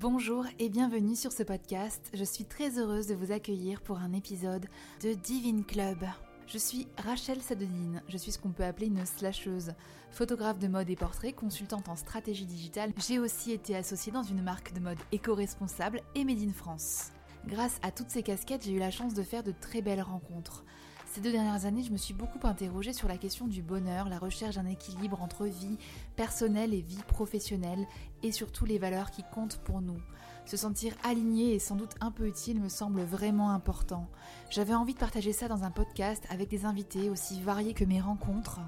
Bonjour et bienvenue sur ce podcast. Je suis très heureuse de vous accueillir pour un épisode de Divine Club. Je suis Rachel Sadonine, je suis ce qu'on peut appeler une slasheuse, photographe de mode et portrait, consultante en stratégie digitale. J'ai aussi été associée dans une marque de mode éco-responsable et Made in France. Grâce à toutes ces casquettes, j'ai eu la chance de faire de très belles rencontres. Ces deux dernières années, je me suis beaucoup interrogée sur la question du bonheur, la recherche d'un équilibre entre vie personnelle et vie professionnelle, et surtout les valeurs qui comptent pour nous. Se sentir aligné et sans doute un peu utile me semble vraiment important. J'avais envie de partager ça dans un podcast avec des invités aussi variés que mes rencontres.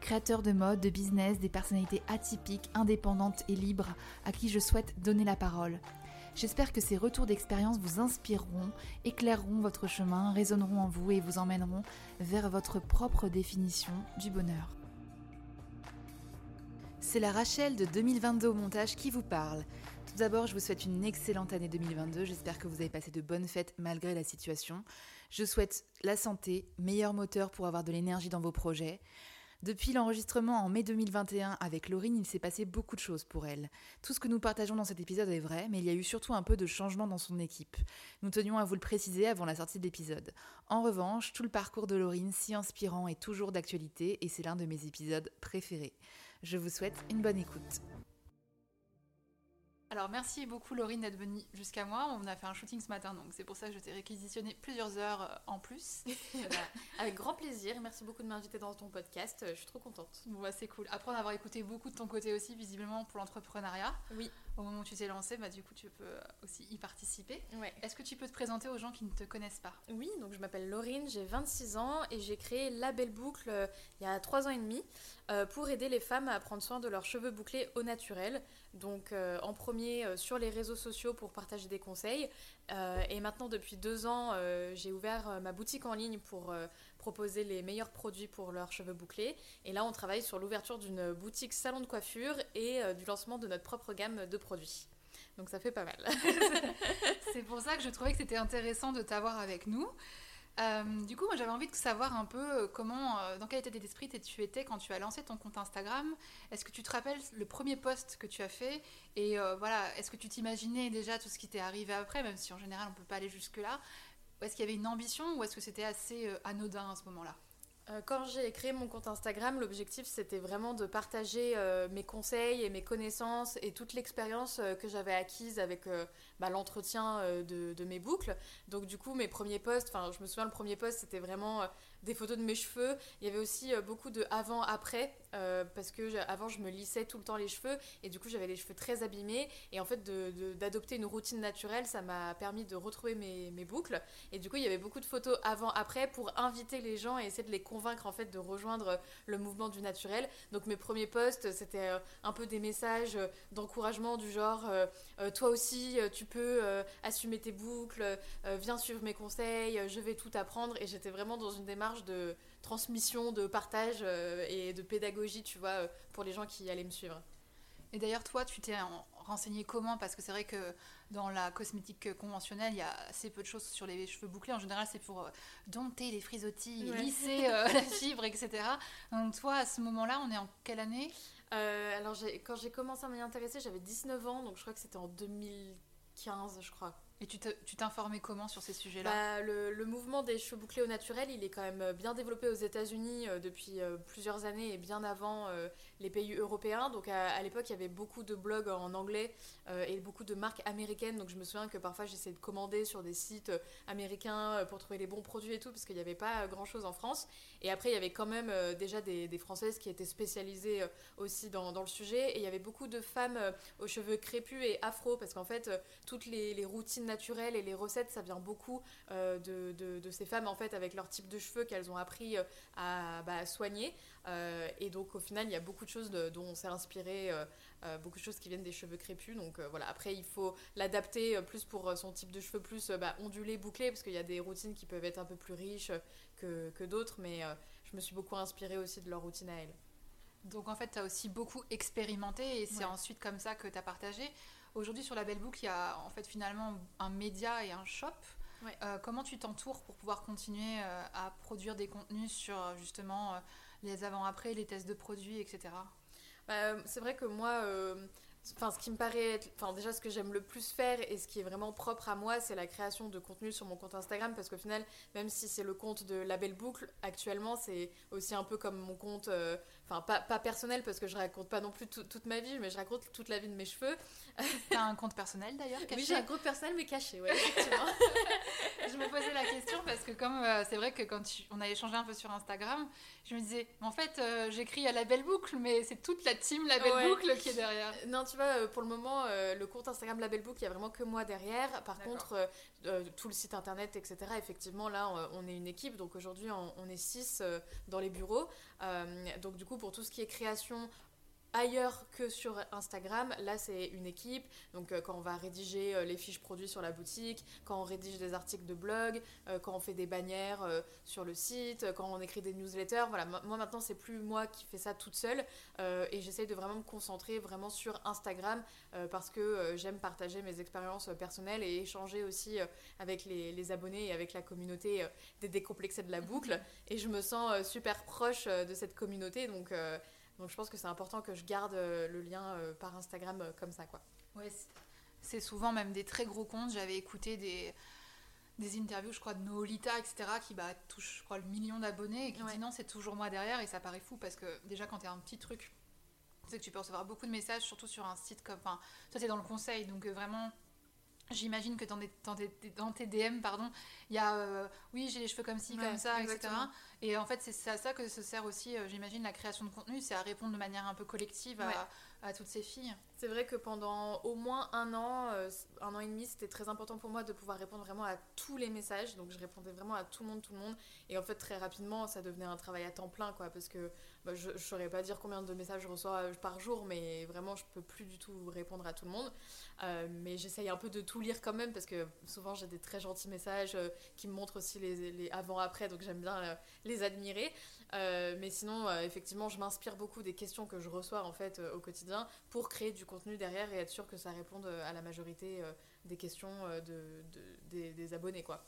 Créateurs de mode, de business, des personnalités atypiques, indépendantes et libres à qui je souhaite donner la parole. J'espère que ces retours d'expérience vous inspireront, éclaireront votre chemin, résonneront en vous et vous emmèneront vers votre propre définition du bonheur. C'est la Rachel de 2022 au montage qui vous parle. Tout d'abord, je vous souhaite une excellente année 2022. J'espère que vous avez passé de bonnes fêtes malgré la situation. Je souhaite la santé, meilleur moteur pour avoir de l'énergie dans vos projets. Depuis l'enregistrement en mai 2021 avec Laurine, il s'est passé beaucoup de choses pour elle. Tout ce que nous partageons dans cet épisode est vrai, mais il y a eu surtout un peu de changement dans son équipe. Nous tenions à vous le préciser avant la sortie de l'épisode. En revanche, tout le parcours de Laurine, si inspirant, est toujours d'actualité et c'est l'un de mes épisodes préférés. Je vous souhaite une bonne écoute. Alors merci beaucoup Laurine d'être venue jusqu'à moi. On a fait un shooting ce matin, donc c'est pour ça que je t'ai réquisitionné plusieurs heures euh, en plus. Avec grand plaisir. Merci beaucoup de m'inviter dans ton podcast. Je suis trop contente. Bon bah c'est cool. Après en avoir écouté beaucoup de ton côté aussi, visiblement pour l'entrepreneuriat. Oui. Au moment où tu t'es lancé, bah du coup tu peux aussi y participer. Ouais. Est-ce que tu peux te présenter aux gens qui ne te connaissent pas? Oui, donc je m'appelle Laurine, j'ai 26 ans et j'ai créé La Belle Boucle euh, il y a 3 ans et demi euh, pour aider les femmes à prendre soin de leurs cheveux bouclés au naturel. Donc en premier euh, sur les réseaux sociaux pour partager des conseils. Euh, et maintenant, depuis deux ans, euh, j'ai ouvert ma boutique en ligne pour proposer les meilleurs produits pour leurs cheveux bouclés. Et là, on travaille sur l'ouverture d'une boutique salon de coiffure et du lancement de notre propre gamme de produits. Donc ça fait pas mal. C'est pour ça que je trouvais que c'était intéressant de t'avoir avec nous. Euh, du coup, moi j'avais envie de savoir un peu euh, comment, euh, dans quel état d'esprit tu étais quand tu as lancé ton compte Instagram. Est-ce que tu te rappelles le premier post que tu as fait? Et voilà, est-ce que tu t'imaginais déjà tout ce qui t'est arrivé après, même si en général on peut pas aller jusque-là? Est-ce qu'il y avait une ambition ou est-ce que c'était assez anodin à ce moment-là? Euh, quand j'ai créé mon compte Instagram, l'objectif c'était vraiment de partager euh, mes conseils et mes connaissances et toute l'expérience euh, que j'avais acquise avec bah, l'entretien de, de, mes boucles. Donc du coup mes premiers posts, enfin je me souviens le premier post c'était vraiment des photos de mes cheveux. Il y avait aussi beaucoup de avant-après parce que avant je me lissais tout le temps les cheveux et du coup j'avais les cheveux très abîmés et en fait d'adopter une routine naturelle ça m'a permis de retrouver mes, mes, boucles et du coup il y avait beaucoup de photos avant-après pour inviter les gens et essayer de les convaincre en fait de rejoindre le mouvement du naturel. Donc mes premiers posts, c'était euh, un peu des messages euh, d'encouragement du genre euh, toi aussi tu peux assumer tes boucles, viens suivre mes conseils, je vais tout apprendre et j'étais vraiment dans une démarche de transmission, de partage et de pédagogie, tu vois, pour les gens qui allaient me suivre. Et d'ailleurs, toi, tu t'es renseigné comment? Parce que c'est vrai que dans la cosmétique conventionnelle, il y a assez peu de choses sur les cheveux bouclés. En général, c'est pour euh, dompter les frisottis, lisser euh, la fibre, etc. Donc toi, à ce moment-là, on est en quelle année? Euh, Alors, quand j'ai commencé à m'y intéresser, j'avais 19 ans, donc je crois que c'était en 2015, je crois. Et tu t'informais comment sur ces sujets-là? Bah, le, mouvement des cheveux bouclés au naturel, il est quand même bien développé aux États-Unis euh, depuis euh, plusieurs années et bien avant euh, les pays européens. Donc à, l'époque, il y avait beaucoup de blogs en anglais et beaucoup de marques américaines. Donc je me souviens que parfois j'essayais de commander sur des sites américains pour trouver les bons produits et tout, parce qu'il n'y avait pas grand-chose en France. Et après, il y avait quand même déjà des, Françaises qui étaient spécialisées aussi dans, le sujet. Et il y avait beaucoup de femmes aux cheveux crépus et afro, parce qu'en fait, toutes les, routines naturel et les recettes, ça vient beaucoup euh, de, ces femmes en fait avec leur type de cheveux qu'elles ont appris euh, à, bah, soigner. Euh, et donc au final, il y a beaucoup de choses dont on s'est inspiré, beaucoup de choses qui viennent des cheveux crépus. Donc voilà, après il faut l'adapter plus pour son type de cheveux plus bah, ondulé, bouclé, parce qu'il y a des routines qui peuvent être un peu plus riches que, que d'autres. Mais je me suis beaucoup inspirée aussi de leur routine à elles. Donc en fait, tu as aussi beaucoup expérimenté et c'est ensuite comme ça que tu as partagé. Aujourd'hui, sur la Belle Boucle, il y a en fait finalement un média et un shop. Euh, comment tu t'entoures pour pouvoir continuer euh, à produire des contenus sur justement euh, les avant-après, les tests de produits, etc. Bah, c'est vrai que moi, Enfin, ce qui me paraît, enfin déjà ce que j'aime le plus faire et ce qui est vraiment propre à moi, c'est la création de contenu sur mon compte Instagram parce qu'au final, même si c'est le compte de la belle boucle, actuellement c'est aussi un peu comme mon compte, euh, enfin pas, pas, personnel parce que je raconte pas non plus toute ma vie, mais je raconte toute la vie de mes cheveux. T'as un compte personnel d'ailleurs Oui, j'ai un compte personnel mais caché, ouais, je me posais la question parce que comme euh, c'est vrai que quand on a échangé un peu sur Instagram, je me disais, en fait, euh, j'écris à la belle boucle, mais c'est toute la team la belle boucle qui est derrière. Non, tu vois, euh, pour le moment, le compte Instagram la belle boucle, il y a vraiment que moi derrière. Par contre, tout le site internet, etc. Effectivement, là, on est une équipe, donc aujourd'hui, on, est six dans les bureaux. donc du coup, pour tout ce qui est création, ailleurs que sur Instagram. Là, c'est une équipe. Donc, euh, quand on va rédiger euh, les fiches produits sur la boutique, quand on rédige des articles de blog, euh, quand on fait des bannières sur le site, quand on écrit des newsletters. Voilà, moi maintenant, c'est plus moi qui fais ça toute seule. et j'essaye de vraiment me concentrer vraiment sur Instagram parce que j'aime partager mes expériences personnelles et échanger aussi avec les, les, abonnés et avec la communauté des décomplexés de la boucle. Et je me sens super proche de cette communauté. Donc, donc je pense que c'est important que je garde euh, le lien euh, par Instagram euh, comme ça, quoi. Ouais, c'est souvent même des très gros comptes. J'avais écouté des, des interviews, je crois, de Noolita, etc., qui bah, touche, je crois, le million d'abonnés et qui dit non, c'est toujours moi derrière. Et ça paraît fou parce que déjà, quand tu as un petit truc, tu sais que tu peux recevoir beaucoup de messages, surtout sur un site comme. Enfin, toi, tu es dans le conseil, donc vraiment J'imagine que dans, dans, tes DM, pardon, il y a euh, oui, j'ai les cheveux comme ci, comme ça, etc. Et en fait, c'est à ça que se sert aussi, euh, j'imagine, la création de contenu, c'est à répondre de manière un peu collective à, à toutes ces filles. C'est vrai que pendant au moins un an, euh, un an et demi, c'était très important pour moi de pouvoir répondre vraiment à tous les messages. Donc je répondais vraiment à tout le monde, tout le monde. Et en fait, très rapidement, ça devenait un travail à temps plein, quoi. Parce que bah, je ne saurais pas dire combien de messages je reçois euh, par jour, mais vraiment, je peux plus du tout répondre à tout le monde. Euh, mais j'essaye un peu de tout lire quand même, parce que souvent, j'ai des très gentils messages qui me montrent aussi les, avant-après, donc j'aime bien les admirer. Euh, mais sinon, euh, effectivement, je m'inspire beaucoup des questions que je reçois en fait euh, au quotidien pour créer du contenu derrière et être sûr que ça réponde à la majorité des questions de, des, abonnés, quoi.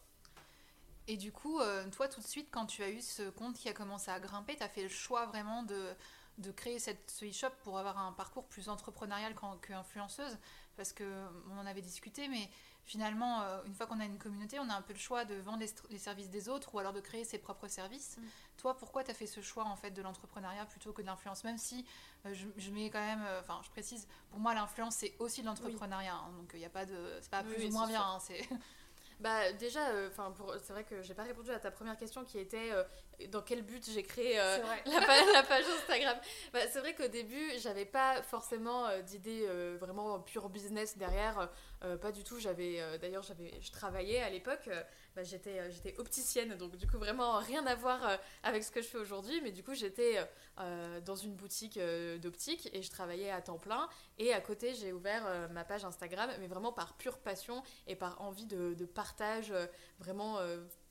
Et du coup, toi, tout de suite, quand tu as eu ce compte qui a commencé à grimper, tu as fait le choix vraiment de, de créer cette, ce e-shop pour avoir un parcours plus entrepreneurial qu'influenceuse Parce qu'on en avait discuté, mais finalement, euh, une fois qu'on a une communauté, on a un peu le choix de vendre les, services des autres ou alors de créer ses propres services. Mm. Toi, pourquoi tu as fait ce choix en fait de l'entrepreneuriat plutôt que de l'influence? Même si euh, je, mets quand même, euh, enfin, je précise, pour moi, l'influence c'est aussi de l'entrepreneuriat. Hein. donc il n'y a pas de, c'est pas plus ou moins bien. Hein, c'est Bah déjà, enfin c'est vrai que j'ai pas répondu à ta première question qui était dans quel but j'ai créé la, page, Instagram. Bah, c'est vrai qu'au début, j'avais pas forcément d'idée vraiment pure business derrière. Euh, pas du tout. J'avais, euh, d'ailleurs, j'avais, je travaillais à l'époque. Euh, bah, j'étais, j'étais opticienne, donc du coup vraiment rien à voir avec ce que je fais aujourd'hui. Mais du coup, j'étais dans une boutique d'optique et je travaillais à temps plein. Et à côté, j'ai ouvert ma page Instagram, mais vraiment par pure passion et par envie de, de partage vraiment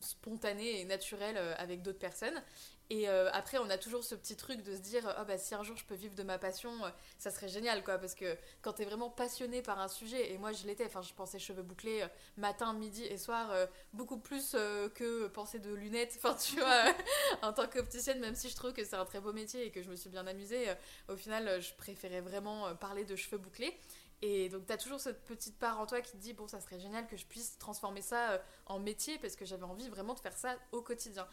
spontané et naturel avec d'autres personnes. Et euh, après, on a toujours ce petit truc de se dire, oh, bah, si un jour je peux vivre de ma passion, euh, ça serait génial, quoi. Parce que quand tu es vraiment passionné par un sujet, et moi je l'étais, enfin, je pensais cheveux bouclés euh, matin, midi et soir, beaucoup plus que penser de lunettes. Enfin, tu vois, en tant qu'opticienne, même si je trouve que c'est un très beau métier et que je me suis bien amusée, au final, je préférais vraiment parler de cheveux bouclés. Et donc, tu as toujours cette petite part en toi qui te dit, bon, ça serait génial que je puisse transformer ça en métier parce que j'avais envie vraiment de faire ça au quotidien.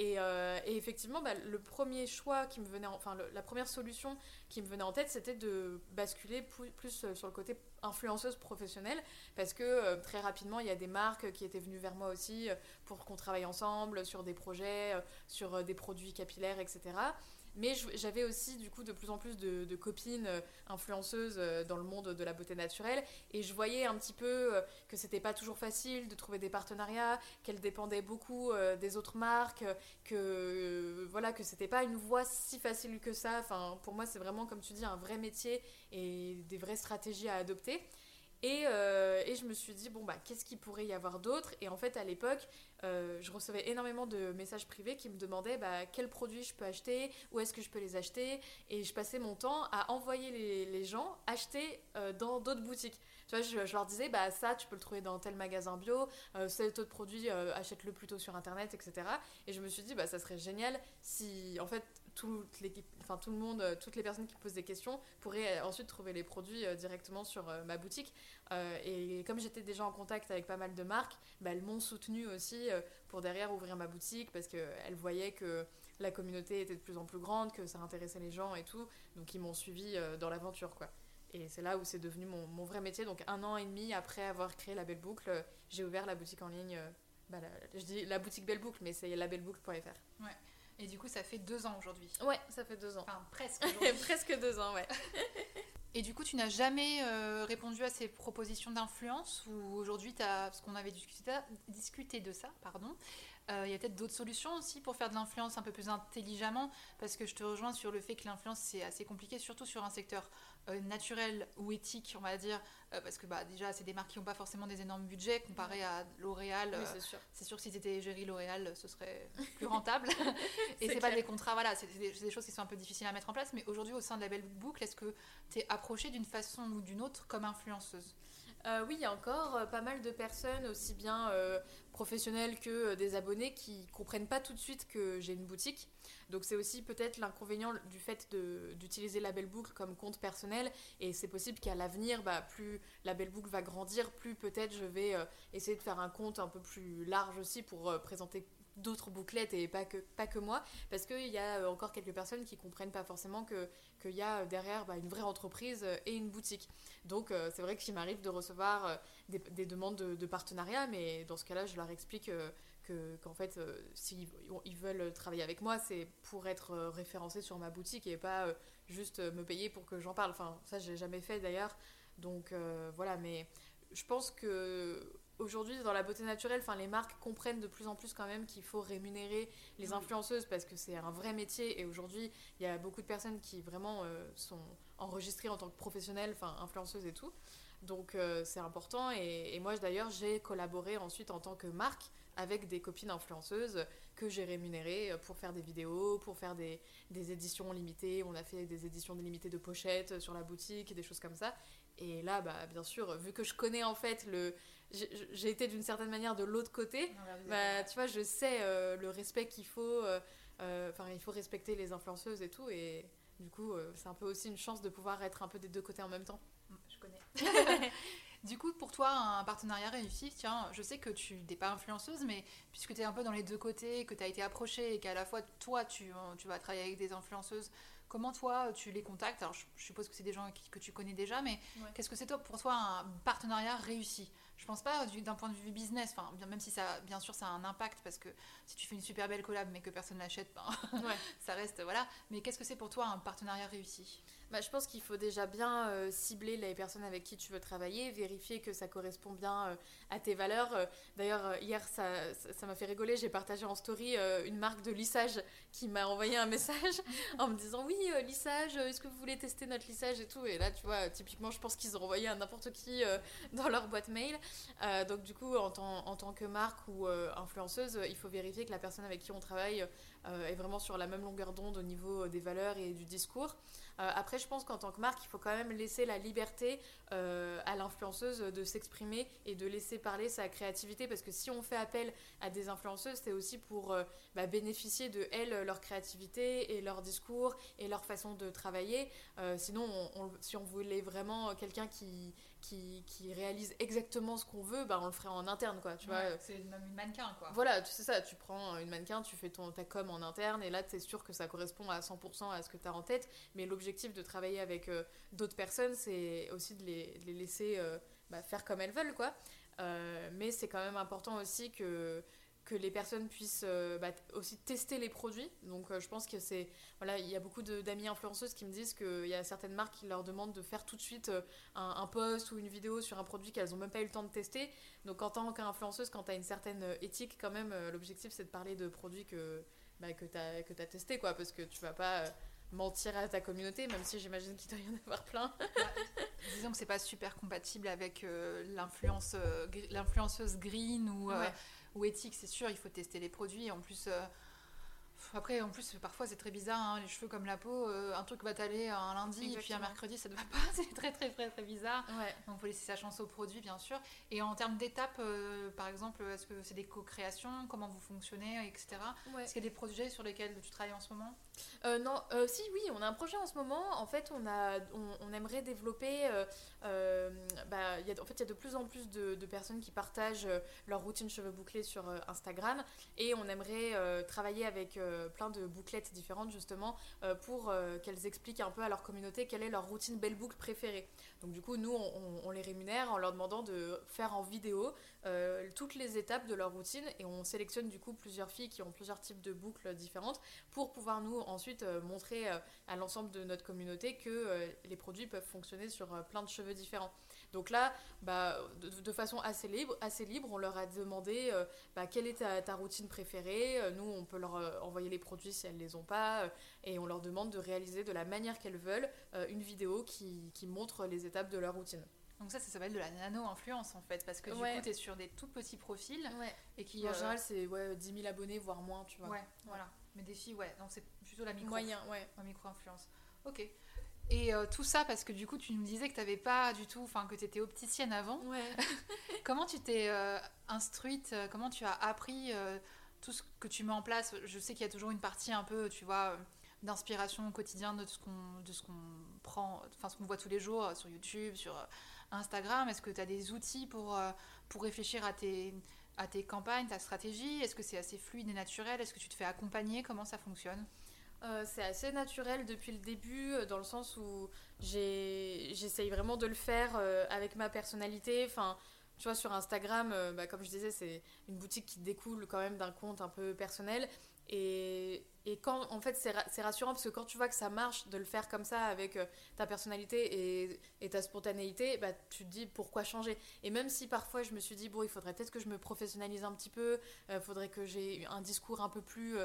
Euh, et, effectivement, bah, le premier choix qui me venait, enfin la première solution qui me venait en tête, c'était de basculer plus, euh, sur le côté influenceuse professionnelle, parce que euh, très rapidement, il y a des marques qui étaient venues vers moi aussi pour qu'on travaille ensemble sur des projets, sur des produits capillaires, etc. Mais j'avais aussi du coup de plus en plus de, copines euh, influenceuses euh, dans le monde de la beauté naturelle et je voyais un petit peu euh, que c'était pas toujours facile de trouver des partenariats, qu'elles dépendaient beaucoup des autres marques, que voilà que c'était pas une voie si facile que ça. Enfin pour moi c'est vraiment comme tu dis un vrai métier et des vraies stratégies à adopter. Et, et, je me suis dit, bon, bah, qu'est-ce qu'il pourrait y avoir d'autre? Et en fait, à l'époque, euh, je recevais énormément de messages privés qui me demandaient bah, quels produits je peux acheter, où est-ce que je peux les acheter. Et je passais mon temps à envoyer les, gens acheter euh, dans d'autres boutiques. Tu vois, je, leur disais, bah, ça, tu peux le trouver dans tel magasin bio, euh, cet autre produit, achète-le plutôt sur Internet, etc. Et je me suis dit, bah, ça serait génial si, en fait, toute l'équipe, enfin tout le monde, toutes les personnes qui posent des questions pourraient ensuite trouver les produits directement sur ma boutique. et comme j'étais déjà en contact avec pas mal de marques, bah, elles m'ont soutenu aussi pour derrière ouvrir ma boutique parce qu'elles voyaient que la communauté était de plus en plus grande, que ça intéressait les gens et tout. Donc ils m'ont suivi dans l'aventure quoi. Et c'est là où c'est devenu mon, vrai métier. Donc un an et demi après avoir créé la Belle Boucle, j'ai ouvert la boutique en ligne. Bah, je dis la boutique Belle Boucle, mais c'est labelleboucle.fr. Ouais. Et du coup, ça fait deux ans aujourd'hui. Ouais, ça fait deux ans. Enfin, presque. presque deux ans, ouais. Et du coup, tu n'as jamais euh, répondu à ces propositions d'influence ou aujourd'hui, parce qu'on avait discuté, discuté de ça, pardon, euh, il y a peut-être d'autres solutions aussi pour faire de l'influence un peu plus intelligemment, parce que je te rejoins sur le fait que l'influence c'est assez compliqué, surtout sur un secteur euh, naturel ou éthique, on va dire, euh, parce que bah, déjà c'est des marques qui n'ont pas forcément des énormes budgets comparé à L'Oréal. Oui, c'est sûr. C'est sûr que si c'était égérie L'Oréal, ce serait plus rentable. Et c'est pas des contrats, voilà, c'est des, des, choses qui sont un peu difficiles à mettre en place. Mais aujourd'hui, au sein de la Belle Boucle, est-ce que tu es approchée d'une façon ou d'une autre comme influenceuse? Euh, oui, il y a encore euh, pas mal de personnes, aussi bien euh, professionnelles que des abonnés, qui comprennent pas tout de suite que j'ai une boutique. Donc c'est aussi peut-être l'inconvénient du fait d'utiliser la belle boucle comme compte personnel. Et c'est possible qu'à l'avenir, bah, plus la belle boucle va grandir, plus peut-être je vais essayer de faire un compte un peu plus large aussi pour présenter d'autres bouclettes et pas que, pas que moi, parce qu'il y a encore quelques personnes qui comprennent pas forcément qu'il y a derrière bah, une vraie entreprise et une boutique. Donc euh, c'est vrai qu'il m'arrive de recevoir euh, des, demandes de, partenariat, mais dans ce cas-là, je leur explique euh, qu'en fait, s'ils ils veulent travailler avec moi, c'est pour être référencé sur ma boutique et pas juste me payer pour que j'en parle. Enfin, ça, j'ai jamais fait d'ailleurs. Donc voilà, mais je pense que aujourd'hui dans la beauté naturelle, enfin les marques comprennent de plus en plus quand même qu'il faut rémunérer les influenceuses parce que c'est un vrai métier et aujourd'hui il y a beaucoup de personnes qui vraiment sont enregistrée en tant que professionnelle, enfin influenceuse et tout. Donc euh, c'est important. Et, moi d'ailleurs j'ai collaboré ensuite en tant que marque avec des copines influenceuses que j'ai rémunérées pour faire des vidéos, pour faire des, des, éditions limitées. On a fait des éditions limitées de pochettes sur la boutique et des choses comme ça. Et là, bah, bien sûr, vu que je connais en fait le. J'ai été d'une certaine manière de l'autre côté, bah, tu vois, je sais euh, le respect qu'il faut. Euh, enfin, il faut respecter les influenceuses et tout. Et, du coup, euh, c'est un peu aussi une chance de pouvoir être un peu des deux côtés en même temps. Mm, je connais. du coup, pour toi, un partenariat réussi, tiens, je sais que tu n'es pas influenceuse, mais puisque tu es un peu dans les deux côtés, que tu as été approchée et qu'à la fois, toi, tu, tu vas travailler avec des influenceuses, comment toi, tu les contactes? Alors, je, suppose que c'est des gens que tu connais déjà, mais qu'est-ce que c'est pour toi un partenariat réussi? Je pense pas d'un point de vue business, enfin, même si ça, bien sûr, ça a un impact parce que si tu fais une super belle collab mais que personne l'achète, ben, ça reste, voilà. Mais qu'est-ce que c'est pour toi un partenariat réussi? Bah, je pense qu'il faut déjà bien euh, cibler les personnes avec qui tu veux travailler, vérifier que ça correspond bien euh, à tes valeurs. Euh, d'ailleurs, hier, ça m'a fait rigoler. J'ai partagé en story une marque de lissage qui m'a envoyé un message en me disant Oui, lissage, est-ce que vous voulez tester notre lissage et tout? Et là, tu vois, typiquement, je pense qu'ils ont envoyé à n'importe qui dans leur boîte mail. donc, du coup, en, en, tant que marque ou influenceuse, il faut vérifier que la personne avec qui on travaille est vraiment sur la même longueur d'onde au niveau des valeurs et du discours. Euh, après, je pense qu'en tant que marque, il faut quand même laisser la liberté euh, à l'influenceuse de s'exprimer et de laisser parler sa créativité parce que si on fait appel à des influenceuses, c'est aussi pour euh, bah, bénéficier de elles, leur créativité et leur discours et leur façon de travailler. sinon, si on voulait vraiment quelqu'un qui, qui, qui, réalise exactement ce qu'on veut, bah, on le ferait en interne, quoi, tu vois. C'est même une mannequin, quoi. Voilà, tu sais ça, tu prends une mannequin, tu fais ton, ta com en interne, et là, tu es sûr que ça correspond à 100% à ce que tu as en tête, mais l'objectif de travailler avec euh, d'autres personnes, c'est aussi de les, les laisser euh, bah, faire comme elles veulent, quoi. Euh, mais c'est quand même important aussi que que les personnes puissent euh, bah, aussi tester les produits. Donc euh, je pense que c'est... Voilà, il y a beaucoup d'amis influenceuses qui me disent qu'il y a certaines marques qui leur demandent de faire tout de suite euh, un, post ou une vidéo sur un produit qu'elles n'ont même pas eu le temps de tester. Donc en tant qu'influenceuse, quand tu as une certaine éthique, quand même, l'objectif c'est de parler de produits que, bah, que tu as, que as testé, quoi, parce que tu vas pas mentir à ta communauté, même si j'imagine qu'il doit y en avoir plein. disons que c'est pas super compatible avec l'influence, l'influenceuse green ou ou éthique, c'est sûr, il faut tester les produits. En plus, euh, après, en plus, parfois c'est très bizarre, hein, les cheveux comme la peau. euh, un truc va t'aller un lundi et puis un mercredi, ça ne va pas. C'est très, très, très, très bizarre. Ouais. Donc, faut laisser sa chance au produit, bien sûr. Et en termes d'étapes, euh, par exemple, est-ce que c'est des co-créations? Comment vous fonctionnez, etc. Ouais. Est-ce qu'il y a des projets sur lesquels tu travailles en ce moment? Euh, non, euh, si, oui, on a un projet en ce moment. En fait, on, a, on, aimerait développer. euh, bah, en fait, il y a de plus en plus de, personnes qui partagent leur routine cheveux bouclés sur Instagram. Et on aimerait travailler avec plein de bouclettes différentes, justement, pour qu'elles expliquent un peu à leur communauté quelle est leur routine belle boucle préférée. Donc, du coup, nous, on, on- les rémunère en leur demandant de faire en vidéo toutes les étapes de leur routine. Et on sélectionne, du coup, plusieurs filles qui ont plusieurs types de boucles différentes pour pouvoir nous ensuite euh, montrer euh, à l'ensemble de notre communauté que euh, les produits peuvent fonctionner sur plein de cheveux différents. Donc là, bah, de, de façon assez libre, assez libre, on leur a demandé euh, bah, quelle est ta, ta routine préférée. Nous, on peut leur euh, envoyer les produits si elles les ont pas, euh, et on leur demande de réaliser de la manière qu'elles veulent une vidéo qui, qui montre les étapes de leur routine. Donc, ça, ça s'appelle de la nano-influence en fait, parce que du Ouais. coup, tu es sur des tout petits profils Ouais. et qui. en général, c'est ouais, 10 000 abonnés, voire moins, tu vois. Ouais, voilà. Mais des filles, ouais. Donc, c'est plutôt la micro. Moyen, ouais. La micro-influence. Ok. Et euh, tout ça parce que du coup, tu nous disais que tu n'avais pas du tout, enfin que tu étais opticienne avant. Ouais. Comment tu t'es euh, instruite euh, Comment tu as appris euh, tout ce que tu mets en place? Je sais qu'il y a toujours une partie un peu, tu vois, d'inspiration au quotidien de ce qu'on de ce qu'on prend, enfin ce qu'on voit tous les jours sur YouTube, sur Instagram. Est-ce que tu as des outils pour, pour réfléchir à tes, à tes campagnes, ta stratégie? Est-ce que c'est assez fluide et naturel? Est-ce que tu te fais accompagner? Comment ça fonctionne? Euh, c'est assez naturel depuis le début, euh, dans le sens où j'essaye vraiment de le faire euh, avec ma personnalité. Enfin, tu vois, sur Instagram, bah, comme je disais, c'est une boutique qui découle quand même d'un compte un peu personnel. Et, et quand, en fait, c'est ra- c'est rassurant parce que quand tu vois que ça marche de le faire comme ça avec ta personnalité et, et ta spontanéité, bah, tu te dis pourquoi changer. Et même si parfois je me suis dit, bon, il faudrait peut-être que je me professionnalise un petit peu, il faudrait que j'ai un discours un peu plus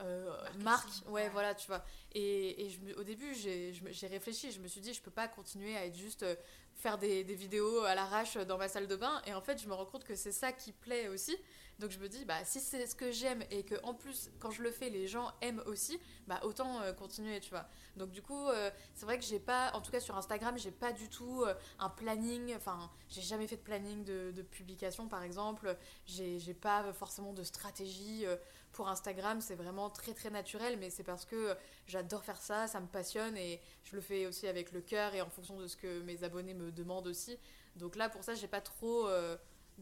euh, Marketing, marque, ouais, ouais. voilà, tu vois. Et, et je me- au début, j'ai réfléchi, je me suis dit, je peux pas continuer à être juste euh, faire des, des vidéos à l'arrache dans ma salle de bain. Et en fait, je me rends compte que c'est ça qui plaît aussi. Donc je me dis, bah, si c'est ce que j'aime et que en plus, quand je le fais, les gens aiment aussi, bah, autant euh, continuer, tu vois. Donc du coup, euh, c'est vrai que j'ai pas, en tout cas sur Instagram, j'ai pas du tout euh, un planning. Enfin, j'ai jamais fait de planning de, de publication, par exemple. J'ai pas forcément de stratégie. pour Instagram, c'est vraiment très très naturel, mais c'est parce que j'adore faire ça, ça me passionne et je le fais aussi avec le cœur et en fonction de ce que mes abonnés me demandent aussi. Donc là, pour ça, j'ai pas trop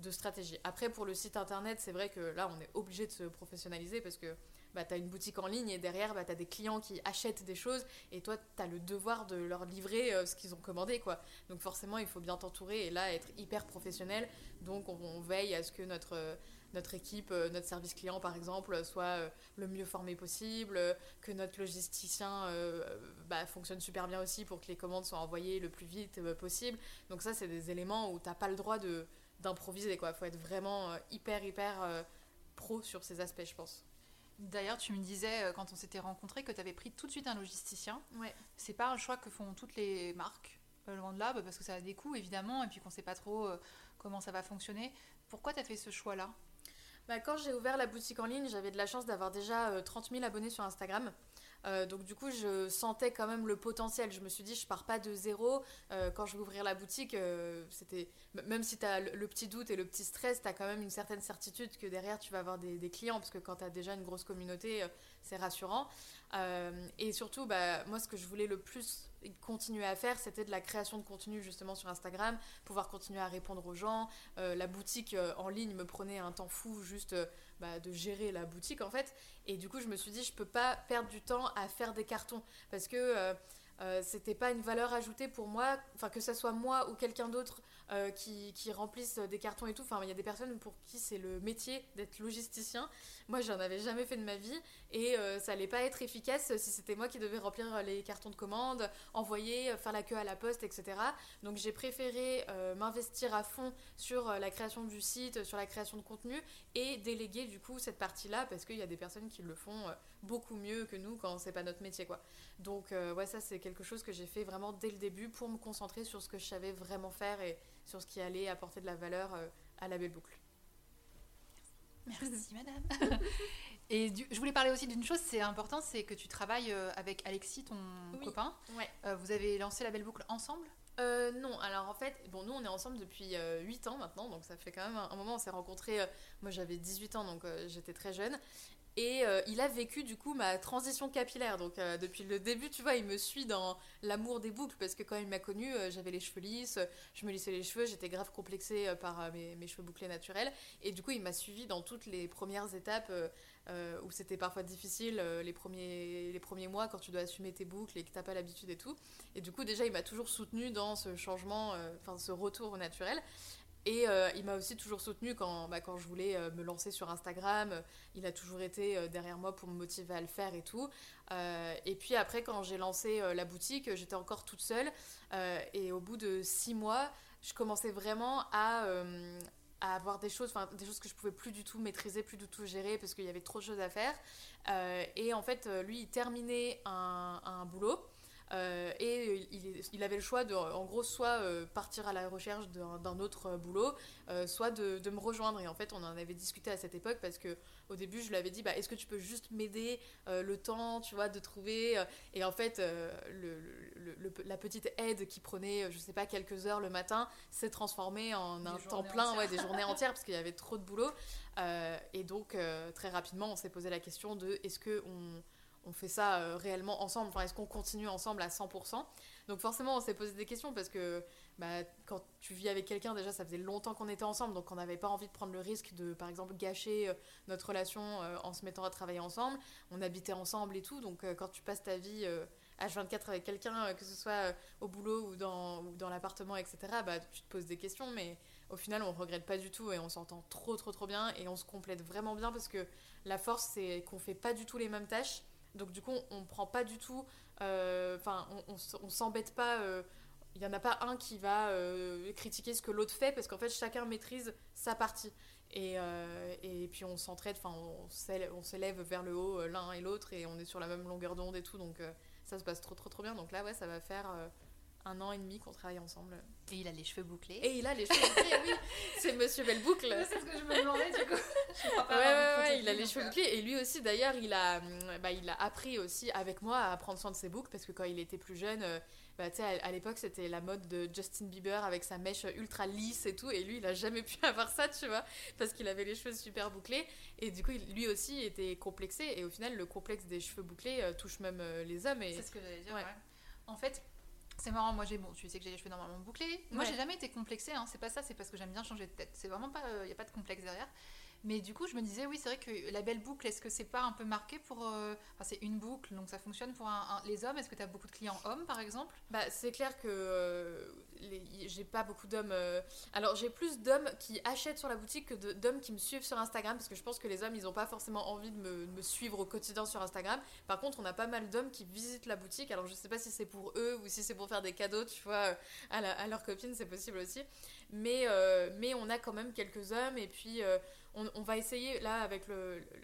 stratégie. Après, pour le site internet, c'est vrai que là, on est obligé de se professionnaliser parce que bah, tu as une boutique en ligne et derrière, bah, tu as des clients qui achètent des choses et toi, tu as le devoir de leur livrer euh, ce qu'ils ont commandé. quoi. Donc forcément, il faut bien t'entourer et là, être hyper professionnel. Donc on, veille à ce que notre... euh, notre équipe, euh, notre service client par exemple, soit le mieux formé possible, que notre logisticien bah, fonctionne super bien aussi pour que les commandes soient envoyées le plus vite possible. Donc ça, c'est des éléments où t'as pas le droit de d'improviser quoi. Faut être vraiment euh, hyper hyper euh, pro sur ces aspects, je pense. D'ailleurs, tu me disais euh, quand on s'était rencontrés que tu avais pris tout de suite un logisticien. Ouais. C'est pas un choix que font toutes les marques, loin de là, bah, parce que ça a des coûts évidemment, et puis qu'on sait pas trop euh, comment ça va fonctionner. Pourquoi tu as fait ce choix-là? Bah, quand j'ai ouvert la boutique en ligne, j'avais de la chance d'avoir déjà euh, 30 000 abonnés sur Instagram. Euh, donc du coup, je sentais quand même le potentiel. Je me suis dit, je pars pas de zéro. Euh, quand je vais ouvrir la boutique, euh, c'était même si tu as le, petit doute et le petit stress, tu as quand même une certaine certitude que derrière, tu vas avoir des, clients. Parce que quand tu as déjà une grosse communauté, c'est rassurant. Et surtout, bah, moi, ce que je voulais le plus continuer à faire, c'était de la création de contenu justement sur Instagram, pouvoir continuer à répondre aux gens. La boutique en ligne me prenait un temps fou juste bah, de gérer la boutique en fait. Et du coup, je me suis dit, je peux pas perdre du temps à faire des cartons parce que euh, euh, c'était pas une valeur ajoutée pour moi, enfin que ce soit moi ou quelqu'un d'autre euh, qui, qui remplisse des cartons et tout. Enfin, il y a des personnes pour qui c'est le métier d'être logisticien. Moi, j'en avais jamais fait de ma vie et euh, ça allait pas être efficace si c'était moi qui devais remplir les cartons de commande, envoyer, faire la queue à la poste, etc. Donc j'ai préféré euh, m'investir à fond sur euh, la création du site, sur la création de contenu et déléguer du coup cette partie-là parce qu'il y a des personnes qui le font euh, beaucoup mieux que nous quand c'est pas notre métier quoi. Donc euh, ouais ça c'est quelque chose que j'ai fait vraiment dès le début pour me concentrer sur ce que je savais vraiment faire et sur ce qui allait apporter de la valeur euh, à la belle boucle. Merci madame. Et je voulais parler aussi d'une chose, c'est important, c'est que tu travailles avec Alexis, ton copain. Ouais. vous avez lancé la belle boucle ensemble? Non, alors en fait, bon, nous on est ensemble depuis 8 ans maintenant, donc ça fait quand même un, moment, on s'est rencontrés, moi j'avais 18 ans, donc j'étais très jeune, et euh, il a vécu du coup ma transition capillaire. Donc euh, depuis le début, tu vois, il me suit dans l'amour des boucles parce que quand il m'a connue, euh, j'avais les cheveux lisses, je me lissais les cheveux, j'étais grave complexée par mes, cheveux bouclés naturels. Et du coup, il m'a suivi dans toutes les premières étapes où c'était parfois difficile, les, premiers, les premiers mois quand tu dois assumer tes boucles et que t'as pas l'habitude et tout. Et du coup, déjà, il m'a toujours soutenu dans ce changement, enfin ce retour au naturel. Et euh, il m'a aussi toujours soutenu quand, bah, quand je voulais euh, me lancer sur Instagram. il a toujours été euh, derrière moi pour me motiver à le faire et tout. et puis après, quand j'ai lancé la boutique, j'étais encore toute seule. et au bout de six mois, je commençais vraiment à, avoir des choses, des choses que je pouvais plus du tout maîtriser, plus du tout gérer parce qu'il y avait trop de choses à faire. et en fait, lui, il terminait un boulot. Euh, et il, avait le choix de, en gros, soit euh, partir à la recherche d'un autre euh, boulot, soit de, me rejoindre. Et en fait, on en avait discuté à cette époque parce que au début, je lui avais dit, bah, est-ce que tu peux juste m'aider le temps, tu vois, de trouver. Et en fait, la petite aide qui prenait, je sais pas, quelques heures le matin, s'est transformée en un temps plein, ouais, des journées entières parce qu'il y avait trop de boulot. et donc, très rapidement, on s'est posé la question de, est-ce que on on fait ça euh, réellement ensemble est-ce qu'on continue ensemble à 100% Donc forcément, on s'est posé des questions parce que bah, quand tu vis avec quelqu'un, déjà, ça faisait longtemps qu'on était ensemble, donc on n'avait pas envie de prendre le risque de, par exemple, gâcher euh, notre relation euh, en se mettant à travailler ensemble. On habitait ensemble et tout, donc quand tu passes ta vie H24 avec quelqu'un, que ce soit au boulot ou dans, l'appartement, etc., bah, tu te poses des questions, mais au final, on regrette pas du tout et on s'entend trop, trop, trop bien et on se complète vraiment bien parce que la force, c'est qu'on fait pas du tout les mêmes tâches donc du coup, on, prend pas du tout, euh, enfin, on, on, s'embête pas. Il euh, n'y en a pas un qui va euh, critiquer ce que l'autre fait parce qu'en fait, chacun maîtrise sa partie. Et, et puis on s'entraide, enfin, on s'élève vers le haut l'un et l'autre et on est sur la même longueur d'onde et tout. Donc ça se passe trop, trop, trop bien. Donc là, ouais, ça va faire un an et demi qu'on travaille ensemble. Et il a les cheveux bouclés. Et il a les cheveux bouclés, oui. C'est Monsieur Belleboucle. C'est ce que je me demandais du coup. ouais, ouais, ouais, il a les cheveux bouclés. Et lui aussi, d'ailleurs, il, a, bah, il a appris aussi avec moi à prendre soin de ses boucles parce que quand il était plus jeune, euh, bah, à, à l'époque, c'était la mode de Justin Bieber avec sa mèche ultra lisse et tout. Et lui, il a jamais pu avoir ça, tu vois, parce qu'il avait les cheveux super bouclés. Et du coup, lui aussi était complexé. Et au final, le complexe des cheveux bouclés euh, touche même euh, les hommes. C'est ce que j'allais dire, ouais. En fait, c'est marrant, moi j'ai bon, tu sais que j'ai les cheveux normalement bouclés. Moi j'ai jamais été complexée, hein. c'est pas ça, c'est parce que j'aime bien changer de tête. C'est vraiment pas, il euh, n'y a pas de complexe derrière. Mais du coup, je me disais, oui, c'est vrai que la belle boucle, est-ce que c'est pas un peu marqué pour. Euh, enfin, c'est une boucle, donc ça fonctionne pour les hommes? Est-ce que tu as beaucoup de clients hommes, par exemple? Bah, c'est clair que euh, j'ai pas beaucoup d'hommes. Euh, alors, j'ai plus d'hommes qui achètent sur la boutique que d'hommes qui me suivent sur Instagram, parce que je pense que les hommes, ils ont pas forcément envie de me, suivre au quotidien sur Instagram. Par contre, on a pas mal d'hommes qui visitent la boutique. Alors, je sais pas si c'est pour eux ou si c'est pour faire des cadeaux, tu vois, à, à leurs copines, c'est possible aussi. Mais, mais on a quand même quelques hommes, et puis on, va essayer là avec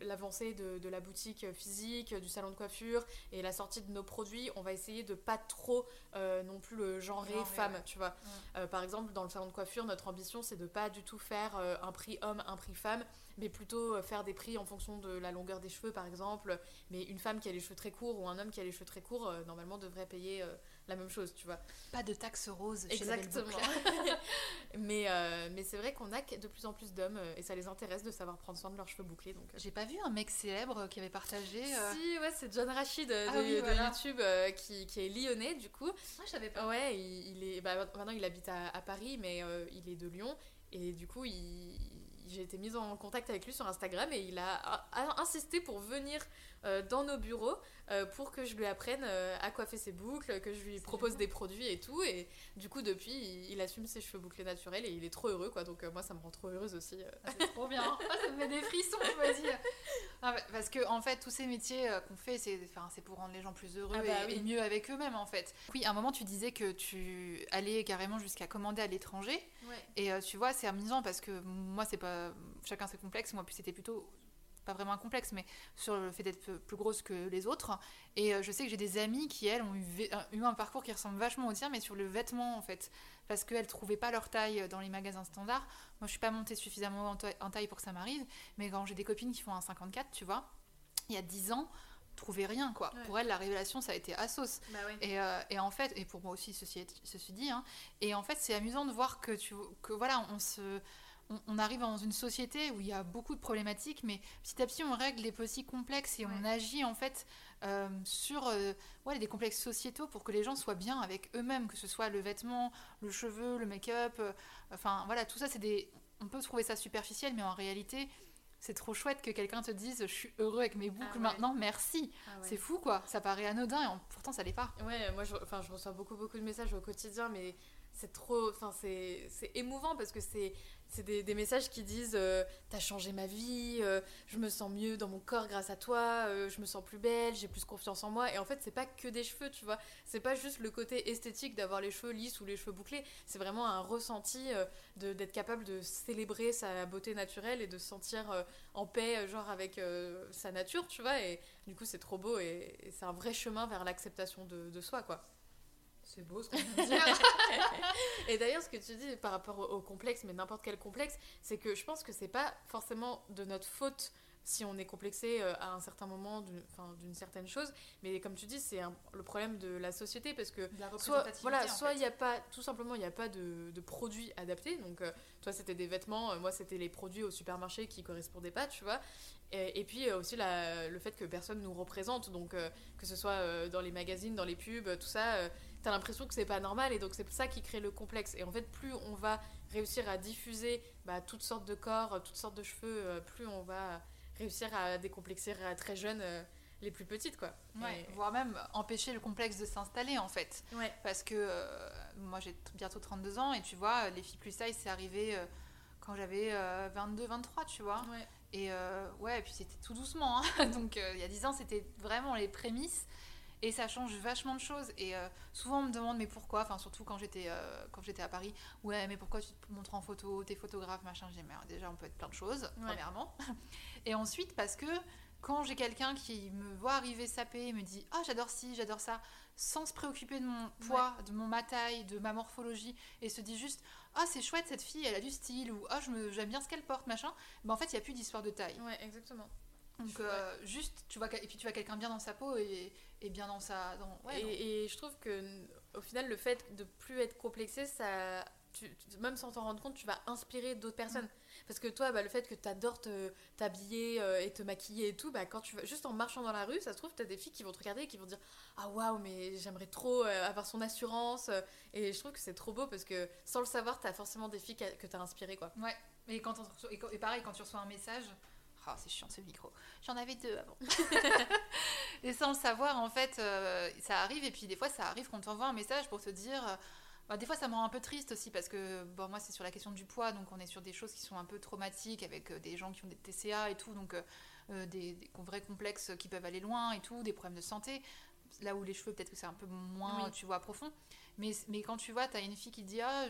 l'avancée de, la boutique physique, du salon de coiffure et la sortie de nos produits, on va essayer de pas trop euh, non plus le genrer femme, tu vois. Euh, par exemple, dans le salon de coiffure, notre ambition c'est de pas du tout faire euh, un prix homme, un prix femme, mais plutôt faire des prix en fonction de la longueur des cheveux par exemple. Mais une femme qui a les cheveux très courts ou un homme qui a les cheveux très courts, normalement devrait payer la même chose, tu vois. Pas de taxe rose chez Exactement. mais euh, mais c'est vrai qu'on a de plus en plus d'hommes euh, et ça les intéresse de savoir prendre soin de leurs cheveux bouclés. Donc euh. j'ai pas vu un mec célèbre qui avait partagé. Si ouais, c'est John Rachid de, ah YouTube qui, qui, est lyonnais du coup. Ah, je savais pas. Ouais, il, est bah, maintenant il habite à, à Paris mais il est de Lyon et du coup il j'ai été mise en contact avec lui sur Instagram et il a, insisté pour venir dans nos bureaux euh, pour que je lui apprenne euh, à coiffer ses boucles, que je lui propose des produits et tout. Et du coup, depuis, il, assume ses cheveux bouclés naturels et il est trop heureux, quoi. Donc moi, ça me rend trop heureuse aussi. Ah, c'est trop bien. Ah, ça me met des frissons, vas-y. parce que en fait, tous ces métiers qu'on fait, c'est, c'est pour rendre les gens plus heureux ah bah et, mieux avec eux-mêmes, en fait. Oui, à un moment, tu disais que tu allais carrément jusqu'à commander à l'étranger. Et tu vois, c'est amusant parce que moi, c'est pas chacun ses complexes. Moi, puis c'était plutôt pas vraiment un complexe, mais sur le fait d'être plus grosse que les autres. Et euh, je sais que j'ai des amies qui, elles, ont eu, un parcours qui ressemble vachement au tien, mais sur le vêtement, en fait. Parce qu'elles trouvaient pas leur taille dans les magasins standards. Moi, je suis pas montée suffisamment en, taille pour que ça m'arrive, mais quand j'ai des copines qui font un 54, tu vois, il y a 10 ans, trouvait rien quoi. Pour elle, la révélation, ça a été à sauce. Bah et, euh, et, en fait, et pour moi aussi, ceci, ceci dit, hein, et en fait, c'est amusant de voir que, tu, que voilà, on se on, arrive dans une société où il y a beaucoup de problématiques, mais petit à petit, on règle les petits complexes et on agit en fait euh, sur euh, ouais, des complexes sociétaux pour que les gens soient bien avec eux-mêmes, que ce soit le vêtement, le cheveu, le make-up. enfin, voilà, tout ça, c'est des. On peut trouver ça superficiel, mais en réalité, c'est trop chouette que quelqu'un te dise je suis heureux avec mes boucles ah maintenant, merci. Ah c'est fou quoi, ça paraît anodin et pourtant ça l'est pas. Ouais, moi je, je reçois beaucoup beaucoup de messages au quotidien, mais c'est trop, enfin c'est émouvant parce que c'est c'est des, messages qui disent euh, T'as changé ma vie, euh, je me sens mieux dans mon corps grâce à toi, euh, je me sens plus belle, j'ai plus confiance en moi. Et en fait, c'est pas que des cheveux, tu vois. C'est pas juste le côté esthétique d'avoir les cheveux lisses ou les cheveux bouclés. C'est vraiment un ressenti d'être capable de célébrer sa beauté naturelle et de se sentir en paix, genre avec sa nature, tu vois. Et du coup, c'est trop beau et, c'est un vrai chemin vers l'acceptation de, de soi, quoi. C'est beau ce qu'on vient de dire. et d'ailleurs, ce que tu dis par rapport au, complexe, mais n'importe quel complexe, c'est que je pense que c'est pas forcément de notre faute si on est complexé euh, à un certain moment d'une certaine chose. Mais comme tu dis, c'est le problème de la société parce que soit voilà, soit il n'y a pas, tout simplement, il n'y a pas de, de, produits adaptés. Donc, euh, toi, c'était des vêtements, euh, moi, c'était les produits au supermarché qui correspondaient pas, tu vois. Et, puis aussi la, le fait que personne nous représente, donc que ce soit dans les magazines, dans les pubs, tout ça t'as l'impression que c'est pas normal et donc c'est ça qui crée le complexe. Et en fait, plus on va réussir à diffuser bah, toutes sortes de corps, toutes sortes de cheveux, euh, plus on va réussir à décomplexer à très jeunes euh, les plus petites quoi. Ouais, voire même empêcher le complexe de s'installer en fait. Ouais. Parce que euh, moi j'ai bientôt 32 ans et tu vois, les filles plus size c'est arrivé quand j'avais 22, 23, tu vois. Ouais. Et ouais, et puis c'était tout doucement. Hein. Donc il y a 10 ans c'était vraiment les prémices. Et ça change vachement de choses. Et euh, souvent, on me demande, mais pourquoi? Enfin, surtout quand j'étais euh, quand j'étais à Paris. Ouais, mais pourquoi tu te montres en photo? T'es photographe, machin. J'ai mais déjà, on peut être plein de choses, premièrement. Et ensuite, parce que quand j'ai quelqu'un qui me voit arriver sapé et me dit Ah, j'adore ci, j'adore ça, sans se préoccuper de mon poids, de mon ma taille, de ma morphologie, et se dit juste Ah, c'est chouette cette fille, elle a du style, ou Ah, j'aime bien ce qu'elle porte, machin. Ben, en fait, il n'y a plus d'histoire de taille. Ouais, exactement. Donc, euh, juste, tu vois, et puis tu vois quelqu'un bien dans sa peau et et bien dans sa. Dans, et, je trouve que au final, le fait de plus être complexé, ça, tu, même sans t'en rendre compte, tu vas inspirer d'autres personnes. Mm. Parce que toi, bah, le fait que tu adores t'habiller euh, et te maquiller et tout, bah, quand tu vas juste en marchant dans la rue, ça se trouve, tu as des filles qui vont te regarder et qui vont dire Ah waouh, mais j'aimerais trop euh, avoir son assurance. Et je trouve que c'est trop beau parce que sans le savoir, tu as forcément des filles que tu as inspirées. Quoi. Ouais, et, quand et pareil, quand tu reçois un message, Oh, c'est chiant ce micro. J'en avais deux avant. et sans le savoir, en fait, euh, ça arrive. Et puis des fois, ça arrive qu'on t'envoie un message pour te dire. Euh, bah, des fois, ça me rend un peu triste aussi parce que bon, moi, c'est sur la question du poids. Donc, on est sur des choses qui sont un peu traumatiques avec euh, des gens qui ont des TCA et tout. Donc, des, des, vrais complexes qui peuvent aller loin et tout, des problèmes de santé. Là où les cheveux, peut-être que c'est un peu moins, tu vois, profond. Mais, mais quand tu vois, tu as une fille qui dit Ah,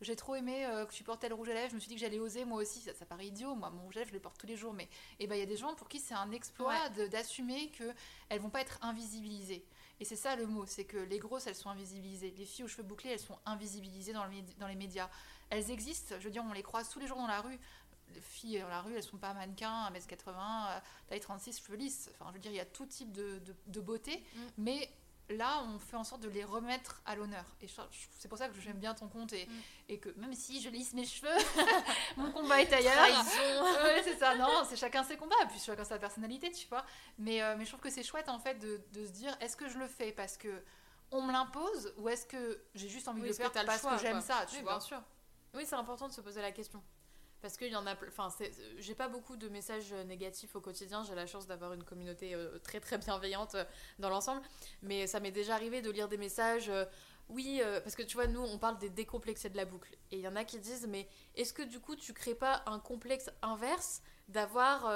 j'ai trop aimé euh, que tu portais le rouge à lèvres, je me suis dit que j'allais oser moi aussi. Ça, ça, paraît idiot, moi, mon rouge à lèvres, je le porte tous les jours. Mais eh ben, il y a des gens pour qui c'est un exploit d'assumer qu'elles vont pas être invisibilisées. Et c'est ça le mot c'est que les grosses, elles sont invisibilisées. Les filles aux cheveux bouclés, elles sont invisibilisées dans, dans les médias. Elles existent, je veux dire, on les croise tous les jours dans la rue les filles dans la rue, elles sont pas mannequins, 1m80, euh, taille 36, cheveux lisses. Enfin, je veux dire, il y a tout type de, de, beauté, mm. mais là, on fait en sorte de les remettre à l'honneur. Et c'est pour ça que j'aime bien ton compte et, mm. et, que même si je lisse mes cheveux, mon combat est ailleurs. ouais, c'est ça. Non, c'est chacun ses combats, puis chacun sa personnalité, tu vois. Mais, euh, mais je trouve que c'est chouette en fait de, de se dire est-ce que je le fais parce que on me l'impose ou est-ce que j'ai juste envie de le faire parce que j'aime ça, tu vois. Bien sûr. Oui, c'est important de se poser la question parce qu'il y en a enfin j'ai pas beaucoup de messages négatifs au quotidien. J'ai la chance d'avoir une communauté euh, très très bienveillante euh, dans l'ensemble. Mais ça m'est déjà arrivé de lire des messages euh, oui parce que tu vois nous on parle des décomplexés de la boucle. Et il y en a qui disent mais est-ce que du coup tu crées pas un complexe inverse d'avoir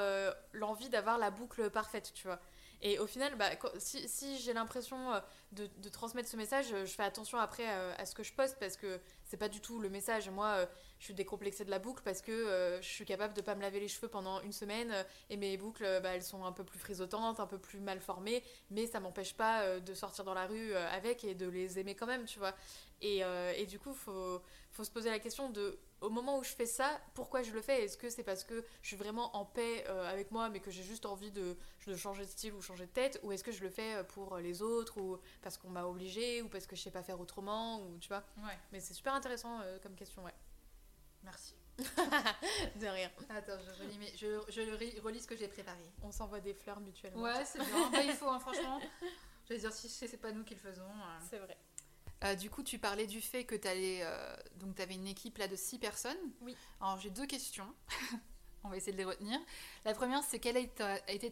l'envie d'avoir la boucle parfaite tu vois? Et au final, bah, si, j'ai l'impression de, de, transmettre ce message, je fais attention après à ce que je poste parce que c'est pas du tout le message. Moi, euh, je suis décomplexée de la boucle parce que euh, je suis capable de pas me laver les cheveux pendant une semaine euh, et mes boucles, bah, elles sont un peu plus frisotantes, un peu plus mal formées, mais ça m'empêche pas de sortir dans la rue avec et de les aimer quand même, tu vois. Et, et du coup, faut, faut se poser la question de au moment où je fais ça, pourquoi je le fais? Est-ce que c'est parce que je suis vraiment en paix avec moi, mais que j'ai juste envie de, de, changer de style ou changer de tête? Ou est-ce que je le fais pour les autres, ou parce qu'on m'a obligé, ou parce que je sais pas faire autrement, ou tu vois? Ouais. Mais c'est super intéressant comme question, ouais. Merci. de rien. Attends, je relis, mais je, je relis ce que j'ai préparé. On s'envoie des fleurs mutuellement. Ouais, c'est bien. bah, il faut, hein, franchement. Je veux dire, si c'est pas nous qui le faisons. Euh. C'est vrai. Euh, du coup, tu parlais du fait que tu euh, avais une équipe là de six personnes. Oui. Alors, j'ai deux questions. On va essayer de les retenir. La première, c'est quel a été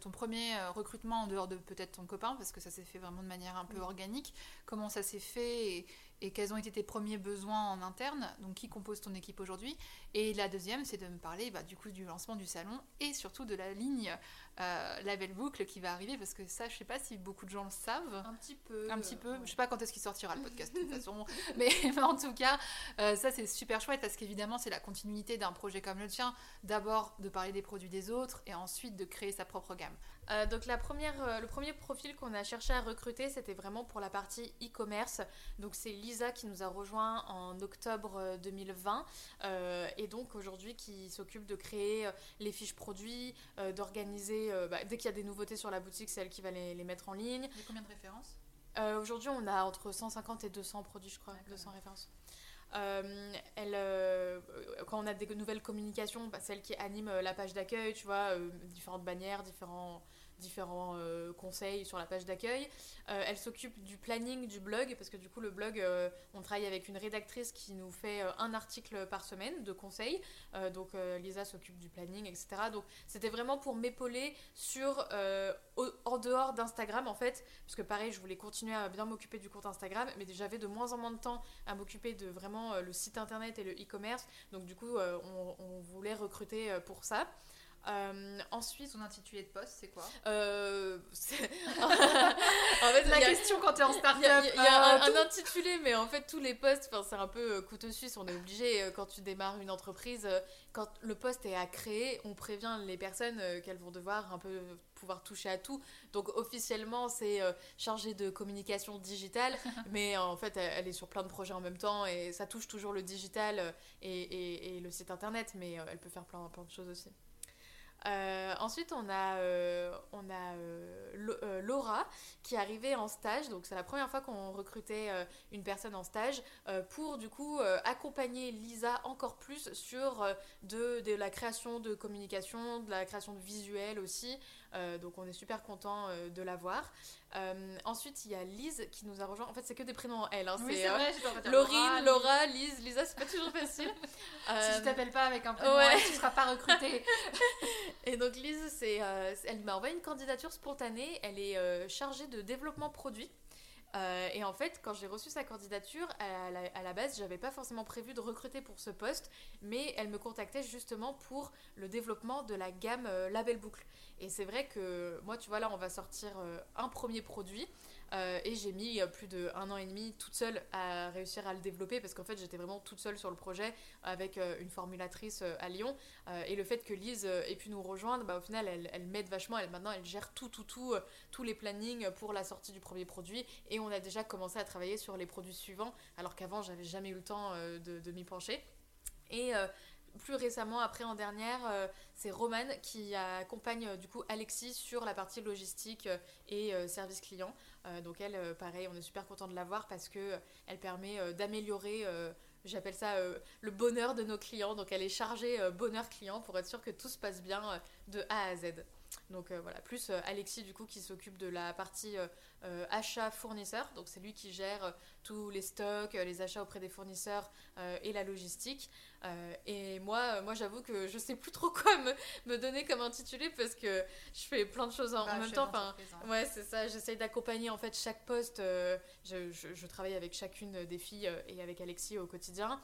ton premier recrutement en dehors de peut-être ton copain, parce que ça s'est fait vraiment de manière un peu organique. Comment ça s'est fait et, et quels ont été tes premiers besoins en interne, donc qui compose ton équipe aujourd'hui. Et la deuxième, c'est de me parler bah, du coup du lancement du salon et surtout de la ligne euh, Label Boucle qui va arriver, parce que ça, je sais pas si beaucoup de gens le savent. Un petit peu. Un petit peu. Je sais pas quand est-ce qu'il sortira le podcast de toute façon, mais, en tout cas, euh, ça c'est super chouette parce qu'évidemment, c'est la continuité d'un projet comme le tien. D'abord de parler des produits des autres et ensuite de créer sa propre gamme. Euh, donc la première, euh, le premier profil qu'on a cherché à recruter, c'était vraiment pour la partie e-commerce. Donc c'est Lisa qui nous a rejoint en octobre 2020 euh, et donc aujourd'hui qui s'occupe de créer les fiches produits, d'organiser, bah, dès qu'il y a des nouveautés sur la boutique, c'est elle qui va les, mettre en ligne. Il y a combien de références? Aujourd'hui on a entre 150 et 200 produits je crois, 200 références. elle, quand on a des nouvelles communications, bah, celle qui anime la page d'accueil, tu vois, différentes bannières, différents différents euh, conseils sur la page d'accueil. Euh, elle s'occupe du planning du blog, parce que du coup, le blog, euh, on travaille avec une rédactrice qui nous fait un article par semaine de conseils. donc, Lisa s'occupe du planning, etc. Donc, c'était vraiment pour m'épauler sur, en dehors d'Instagram, en fait, parce que pareil, je voulais continuer à bien m'occuper du compte Instagram, mais j'avais de moins en moins de temps à m'occuper de vraiment le site internet et le e-commerce. Donc, du coup, on, voulait recruter pour ça. Euh, ensuite, son intitulé de poste, c'est quoi euh, En fait, la question quand tu es en start-up. Il y a, un, intitulé, mais en fait, tous les postes, c'est un peu euh, couteau suisse. On est obligé, quand tu démarres une entreprise, quand le poste est à créer, on prévient les personnes qu'elles vont devoir un peu pouvoir toucher à tout. Donc, officiellement, c'est chargé de communication digitale, mais en fait, elle, est sur plein de projets en même temps et ça touche toujours le digital et, et le site internet, mais elle peut faire plein, plein de choses aussi. Euh, ensuite, on a, euh, euh, Laura qui est arrivée en stage. Donc, c'est la première fois qu'on recrutait une personne en stage pour du coup accompagner Lisa encore plus sur la création de communication, de la création de visuels aussi. Donc, on est super content de l'avoir. Euh, ensuite, il y a Lise qui nous a rejoint. En fait, c'est que des prénoms en L. Hein. Oui, c'est vrai, euh, Laurine, Laura, Lise, Lisa, c'est pas toujours facile. si je t'appelle pas avec un prénom ouais. L, tu seras pas recrutée. Et donc, Lise, c'est, euh, elle m'a envoyé une candidature spontanée. Elle est chargée de développement produit. Et en fait, quand j'ai reçu sa candidature, à la, à base, j'avais pas forcément prévu de recruter pour ce poste, mais elle me contactait justement pour le développement de la gamme Label Boucle. Et c'est vrai que moi, tu vois, là, on va sortir euh, un premier produit. Euh, et j'ai mis euh, plus de un an et demi toute seule à réussir à le développer parce qu'en fait j'étais vraiment toute seule sur le projet avec une formulatrice à Lyon. Et le fait que Lise ait pu nous rejoindre bah, au final elle, m'aide vachement. Elle maintenant elle gère tout tout tout tous les plannings pour la sortie du premier produit. Et on a déjà commencé à travailler sur les produits suivants alors qu'avant j'avais jamais eu le temps de, m'y pencher. Et plus récemment, après en dernière, euh, c'est Roman qui accompagne euh, du coup Alexis sur la partie logistique euh, et service client. Donc elle, pareil, on est super content de la voir parce que elle permet d'améliorer. J'appelle ça le bonheur de nos clients. Donc elle est chargée bonheur client pour être sûr que tout se passe bien de A à Z. Donc voilà, plus Alexis du coup qui s'occupe de la partie achat fournisseur. Donc c'est lui qui gère tous les stocks, les achats auprès des fournisseurs et la logistique. Euh, et moi, euh, moi j'avoue que je sais plus trop quoi me, me, donner comme intitulé parce que je fais plein de choses en, bah, même temps. Enfin, hein. ouais, c'est ça. J'essaye d'accompagner en fait chaque poste. Euh, je, je, je, travaille avec chacune des filles et avec Alexis au quotidien.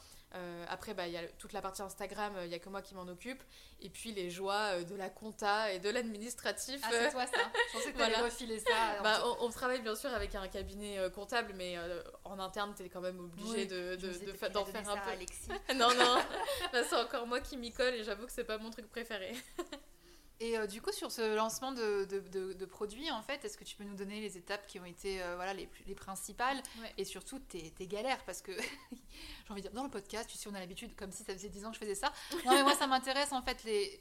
Après, bah, il y a toute la partie Instagram, il n'y a que moi qui m'en occupe. Et puis les joies de la compta et de l'administratif. Ah, c'est toi ça Je pensais que tu allais refiler ça. Bah, on, travaille bien sûr avec un cabinet comptable, mais en interne, tu es quand même obligé de, d'en de, faire un peu. Alexis. non, non, c'est encore moi qui m'y colle et j'avoue que c'est pas mon truc préféré. Et euh, du coup, sur ce lancement de, de, de, produits, en fait, est-ce que tu peux nous donner les étapes qui ont été euh, voilà, les, les principales et surtout tes, tes, galères? Parce que j'ai envie de dire, dans le podcast, tu sais, on a l'habitude, comme si ça faisait 10 ans que je faisais ça. Non, mais moi, ça m'intéresse en fait les,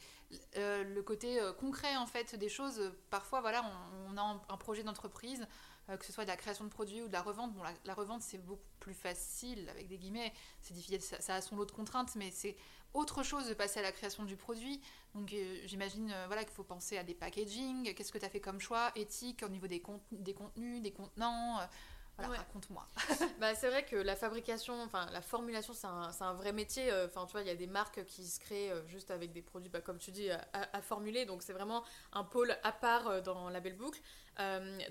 euh, le côté concret en fait des choses. Parfois, voilà, on, a un, projet d'entreprise, que ce soit de la création de produits ou de la revente. Bon, la, revente, c'est beaucoup plus facile, avec des guillemets. C'est difficile, ça, ça, a son lot de contraintes, mais c'est autre chose de passer à la création du produit. Donc euh, j'imagine euh, voilà, qu'il faut penser à des packaging, qu'est-ce que tu as fait comme choix, éthique au niveau des, des contenus, des contenants. Euh, voilà, raconte-moi. bah, c'est vrai que la fabrication, enfin la formulation, c'est un, un, vrai métier. Enfin, tu vois, il y a des marques qui se créent juste avec des produits, bah, comme tu dis, à, formuler. Donc, c'est vraiment un pôle à part dans la belle boucle.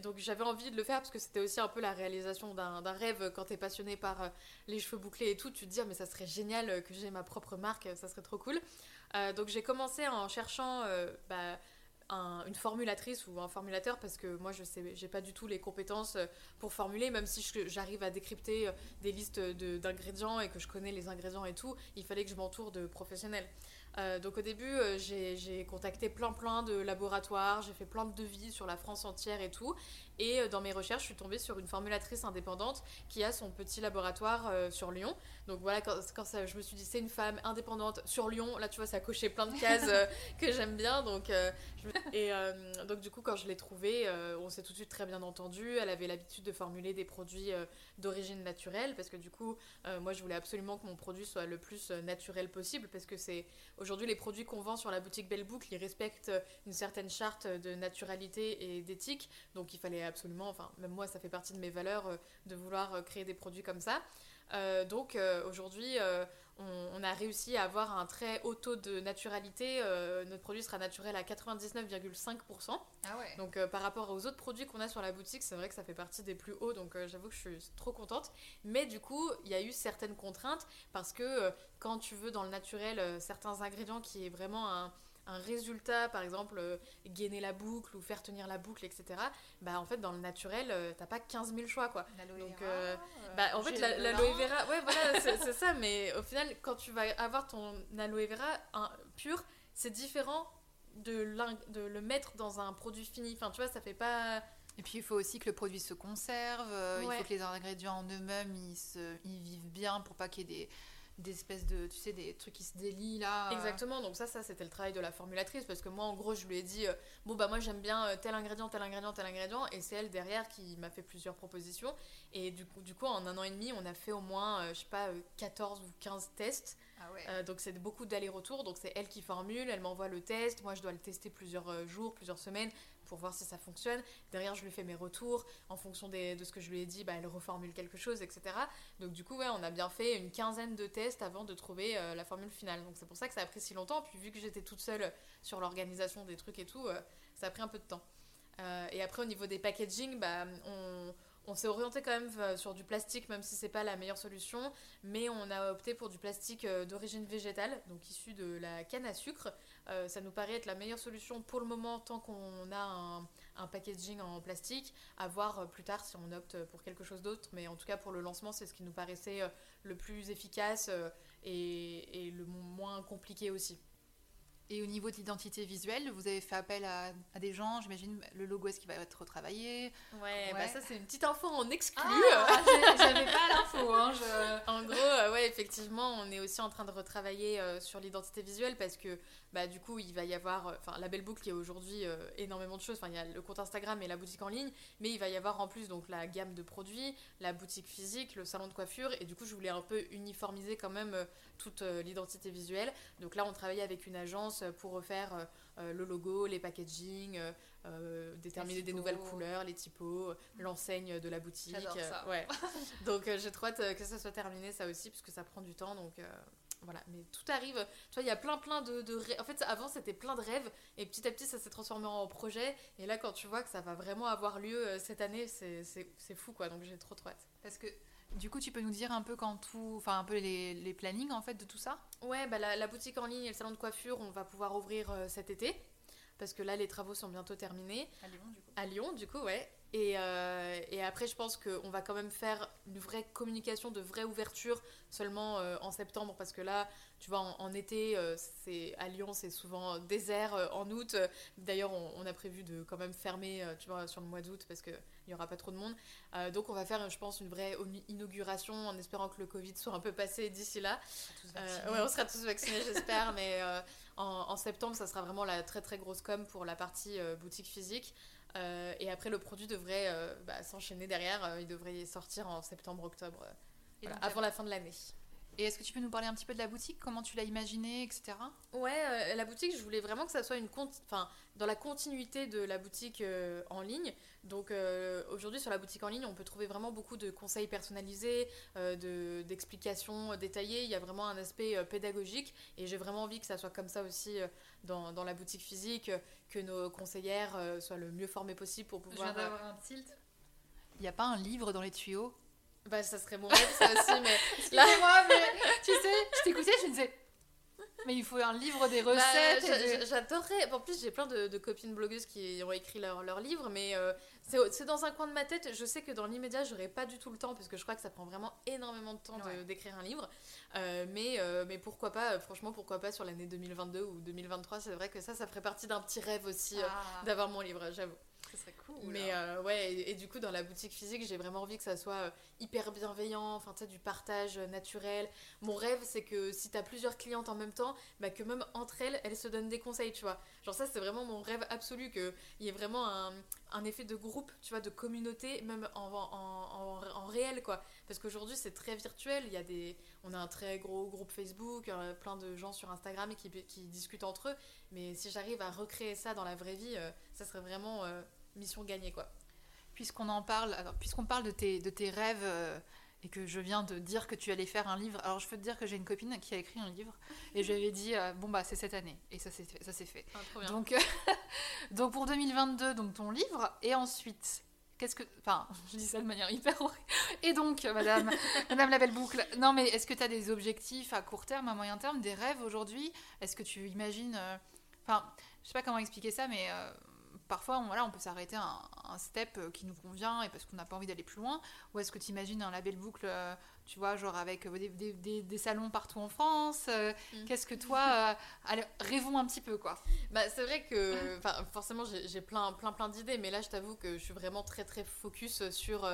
donc, j'avais envie de le faire parce que c'était aussi un peu la réalisation d'un rêve quand tu es passionné par les cheveux bouclés et tout. Tu te dis, ah, mais ça serait génial que j'ai ma propre marque, ça serait trop cool. Euh, donc j'ai commencé en cherchant euh, bah, une formulatrice ou un formulateur parce que moi je sais j'ai pas du tout les compétences euh, pour formuler même si j'arrive à décrypter des listes d'ingrédients et que je connais les ingrédients et tout il fallait que je m'entoure de professionnels donc au début j'ai contacté plein plein de laboratoires j'ai fait plein de devis sur la France entière et tout et euh, dans mes recherches, je suis tombée sur une formulatrice indépendante qui a son petit laboratoire euh, sur Lyon. Donc voilà, quand, ça, je me suis dit, c'est une femme indépendante sur Lyon. Là, tu vois, ça a coché plein de cases euh, que j'aime bien. Donc, Et donc, du coup, quand je l'ai trouvée, on s'est tout de suite très bien entendu. Elle avait l'habitude de formuler des produits d'origine naturelle parce que du coup, moi, je voulais absolument que mon produit soit le plus naturel possible parce que c'est aujourd'hui les produits qu'on vend sur la boutique Belle Boucle, respectent une certaine charte de naturalité et d'éthique. Donc, il fallait absolument, enfin même moi ça fait partie de mes valeurs euh, de vouloir euh, créer des produits comme ça. Euh, donc aujourd'hui on, a réussi à avoir un très haut taux de naturalité. notre produit sera naturel à 99,5%. Ah ouais. Donc par rapport aux autres produits qu'on a sur la boutique, c'est vrai que ça fait partie des plus hauts. Donc j'avoue que je suis trop contente. Mais du coup, il y a eu certaines contraintes parce que quand tu veux dans le naturel certains ingrédients qui est vraiment un un résultat, par exemple, euh, gainer la boucle ou faire tenir la boucle, etc., bah en fait, dans le naturel, euh, t'as pas 15 000 choix, quoi. Donc, euh, bah, en fait, l'aloe vera, ouais, voilà, c'est ça, mais au final, quand tu vas avoir ton aloe vera pur, c'est différent de, de le mettre dans un produit fini. Enfin, tu vois, ça fait pas. Et puis il faut aussi que le produit se conserve, il faut que les ingrédients en eux-mêmes ils, ils vivent bien pour pas qu'il y ait des, des espèces de, tu sais, des trucs qui se délient là. Exactement, donc ça, ça c'était le travail de la formulatrice parce que moi, en gros, je lui ai dit, euh, bon, bah moi j'aime bien euh, tel ingrédient, tel ingrédient, tel ingrédient, et c'est elle derrière qui m'a fait plusieurs propositions. Et du coup, du coup, en un an et demi, on a fait au moins, euh, je sais pas, 14 ou 15 tests. Ah ouais. donc c'est beaucoup d'aller-retour, donc c'est elle qui formule, elle m'envoie le test, moi je dois le tester plusieurs jours, plusieurs semaines pour voir si ça fonctionne. Derrière, je lui fais mes retours. En fonction de ce que je lui ai dit, bah, elle reformule quelque chose, etc. Donc, du coup, ouais, on a bien fait une quinzaine de tests avant de trouver euh, la formule finale. Donc, c'est pour ça que ça a pris si longtemps. Puis, vu que j'étais toute seule sur l'organisation des trucs et tout, euh, ça a pris un peu de temps. Euh, et après, au niveau des packaging, bah, on on s'est orienté quand même euh, sur du plastique, même si c'est pas la meilleure solution, mais on a opté pour du plastique euh, d'origine végétale, donc issu de la canne à sucre. Euh, ça nous paraît être la meilleure solution pour le moment tant qu'on a un, packaging en plastique, à voir plus tard si on opte pour quelque chose d'autre, mais en tout cas pour le lancement c'est ce qui nous paraissait le plus efficace et le moins compliqué aussi. Et au niveau de l'identité visuelle, vous avez fait appel à, des gens, j'imagine le logo est-ce qu'il va être retravaillé Ouais, Bah ça c'est une petite info en exclu. Ah, J'avais pas l'info. Hein, En gros, euh, ouais, effectivement, on est aussi en train de retravailler euh, sur l'identité visuelle parce que bah, du coup, il va y avoir, euh, enfin, la belle boucle, y a aujourd'hui euh, énormément de choses. Enfin, il y a le compte Instagram et la boutique en ligne, mais il va y avoir en plus donc la gamme de produits, la boutique physique, le salon de coiffure. Et du coup, je voulais un peu uniformiser quand même euh, toute l'identité visuelle. Donc là, on travaille avec une agence pour refaire le logo, les packaging, déterminer des nouvelles couleurs, les typos, l'enseigne de la boutique. Ça. ouais. donc j'ai trop hâte que ça soit terminé, ça aussi, puisque ça prend du temps. Donc voilà, mais tout arrive. Tu vois, il y a plein, plein de, de rêves. En fait, avant, c'était plein de rêves. Et petit à petit, ça s'est transformé en projet. Et là, quand tu vois que ça va vraiment avoir lieu euh, cette année, c'est fou, quoi. Donc, j'ai trop, trop hâte. Parce que, du coup, tu peux nous dire un peu quand tout. Enfin, un peu les, les plannings, en fait, de tout ça? Ouais, bah, la, boutique en ligne et le salon de coiffure, on va pouvoir ouvrir euh, cet été. Parce que là, les travaux sont bientôt terminés. À Lyon, du coup. À Lyon, du coup, ouais. Et, euh, et, après, je pense qu'on va quand même faire une vraie communication, de vraie ouverture seulement euh, en septembre, parce que là, tu vois, en, été, euh, c'est à Lyon, c'est souvent désert. en août, d'ailleurs, on, a prévu de quand même fermer, tu vois, sur le mois d'août, parce qu'il n'y aura pas trop de monde. donc, on va faire, je pense, une vraie inauguration en espérant que le Covid soit un peu passé d'ici là. ouais, on sera tous vaccinés, j'espère, mais en, en, septembre, ça sera vraiment la très très grosse com pour la partie boutique physique. Euh, et après, le produit devrait euh, bah, s'enchaîner derrière. Euh, il devrait sortir en septembre-octobre, avant la fin de l'année. Et est-ce que tu peux nous parler un petit peu de la boutique Comment tu l'as imaginée, etc. Ouais, la boutique, je voulais vraiment que ça soit une enfin, dans la continuité de la boutique en ligne. Donc aujourd'hui, sur la boutique en ligne, on peut trouver vraiment beaucoup de conseils personnalisés, d'explications détaillées. Il y a vraiment un aspect pédagogique et j'ai vraiment envie que ça soit comme ça aussi dans, dans, la boutique physique, que nos conseillères euh, soient le mieux formées possible pour pouvoir. Je viens d'avoir un tilt. Il n'y a pas un livre dans les tuyaux? Bah, ça serait mon rêve, ça aussi, mais. Excusez-moi, mais tu sais, je t'écoutais, je me disais. Mais il faut un livre des bah, recettes. J'adorerais. En plus, j'ai plein de, copines blogueuses qui ont écrit leur, leur livre, mais euh, c'est dans un coin de ma tête. Je sais que dans l'immédiat, j'aurais pas du tout le temps parce que je crois que ça prend vraiment énormément de temps d'écrire un livre. Euh, mais, euh, mais pourquoi pas, franchement, pourquoi pas sur l'année 2022 ou 2023 C'est vrai que ça, ça ferait partie d'un petit rêve aussi ah. d'avoir mon livre, j'avoue. Ce serait cool. Mais euh, ouais, et, du coup, dans la boutique physique, j'ai vraiment envie que ça soit euh, hyper bienveillant, enfin, tu sais, du partage euh, naturel. Mon rêve, c'est que si t'as plusieurs clientes en même temps, bah, que même entre elles, elles se donnent des conseils, tu vois. Genre, ça, c'est vraiment mon rêve absolu, qu'il y ait vraiment un, un, effet de groupe, tu vois, de communauté, même en, en, en, réel, quoi. Parce qu'aujourd'hui, c'est très virtuel. Il y a des... On a un très gros groupe Facebook, plein de gens sur Instagram qui, qui discutent entre eux. Mais si j'arrive à recréer ça dans la vraie vie, ça serait vraiment mission gagnée, quoi. Puisqu'on en parle, alors, puisqu'on parle de tes, de tes rêves euh, et que je viens de dire que tu allais faire un livre, alors je peux te dire que j'ai une copine qui a écrit un livre et je lui avais dit, euh, bon, bah, c'est cette année. Et ça s'est fait. Ça fait. Ah, donc, euh, donc, pour 2022, donc ton livre, et ensuite. Qu'est-ce que. Enfin, je dis ça de manière hyper Et donc, madame, madame la belle boucle. Non, mais est-ce que tu as des objectifs à court terme, à moyen terme, des rêves aujourd'hui? Est-ce que tu imagines. Enfin, je sais pas comment expliquer ça, mais parfois, on, voilà, on peut s'arrêter un, un, step euh, qui nous convient et parce qu'on n'a pas envie d'aller plus loin. Ou est-ce que tu imagines un label boucle, euh, tu vois, genre avec euh, des, des, salons partout en France mm. Qu'est-ce que toi, allez, rêvons un petit peu, quoi. Bah, c'est vrai que, forcément, j'ai plein, plein, plein d'idées, mais là, je t'avoue que je suis vraiment très, très focus sur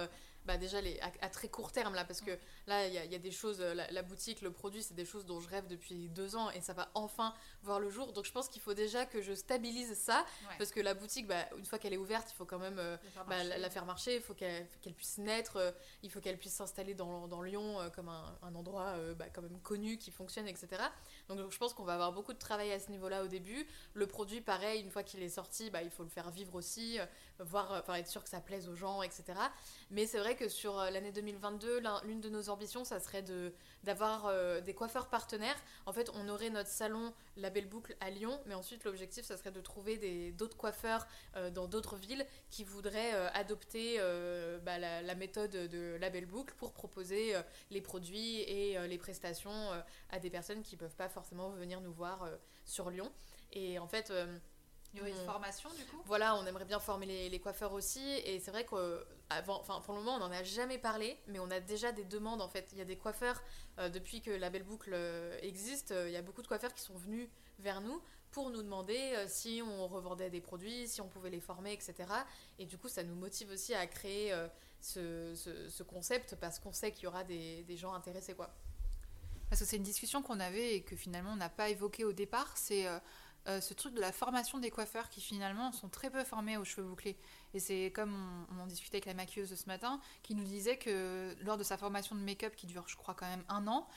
bah déjà les, à, très court terme là parce que là il y, y, a des choses la, boutique le produit c'est des choses dont je rêve depuis deux ans et ça va enfin voir le jour. Donc je pense qu'il faut déjà que je stabilise ça parce que la boutique bah, une fois qu'elle est ouverte il faut quand même euh, bah, la, faire marcher. Il faut qu'elle puisse naître euh, il faut qu'elle puisse s'installer dans, dans, Lyon euh, comme un, un endroit bah, quand même connu qui fonctionne etc donc je pense qu'on va avoir beaucoup de travail à ce niveau là au début le produit pareil une fois qu'il est sorti bah, il faut le faire vivre aussi voir enfin être sûr que ça plaise aux gens etc mais c'est vrai que sur euh, l'année 2022, l'une de nos ambitions, ça serait d'avoir euh, des coiffeurs partenaires. En fait, on aurait notre salon La Belle Boucle à Lyon, mais ensuite, l'objectif, ça serait de trouver d'autres coiffeurs euh, dans d'autres villes qui voudraient adopter bah, la, méthode de La Belle Boucle pour proposer les produits et les prestations à des personnes qui ne peuvent pas forcément venir nous voir sur Lyon. Et en fait... Il y aurait une formation du coup? Voilà, on aimerait bien former les, les coiffeurs aussi. Et c'est vrai que enfin pour le moment on n'en a jamais parlé, mais on a déjà des demandes en fait. Il y a des coiffeurs, euh, depuis que la belle boucle euh, existe, euh, il y a beaucoup de coiffeurs qui sont venus vers nous pour nous demander si on revendait des produits, si on pouvait les former, etc. Et du coup ça nous motive aussi à créer ce, ce, concept parce qu'on sait qu'il y aura des, des, gens intéressés quoi. Parce que c'est une discussion qu'on avait et que finalement on n'a pas évoqué au départ, c'est euh, ce truc de la formation des coiffeurs qui finalement sont très peu formés aux cheveux bouclés. Et c'est comme on, en discutait avec la maquilleuse ce matin, qui nous disait que lors de sa formation de make-up, qui dure je crois quand même un an,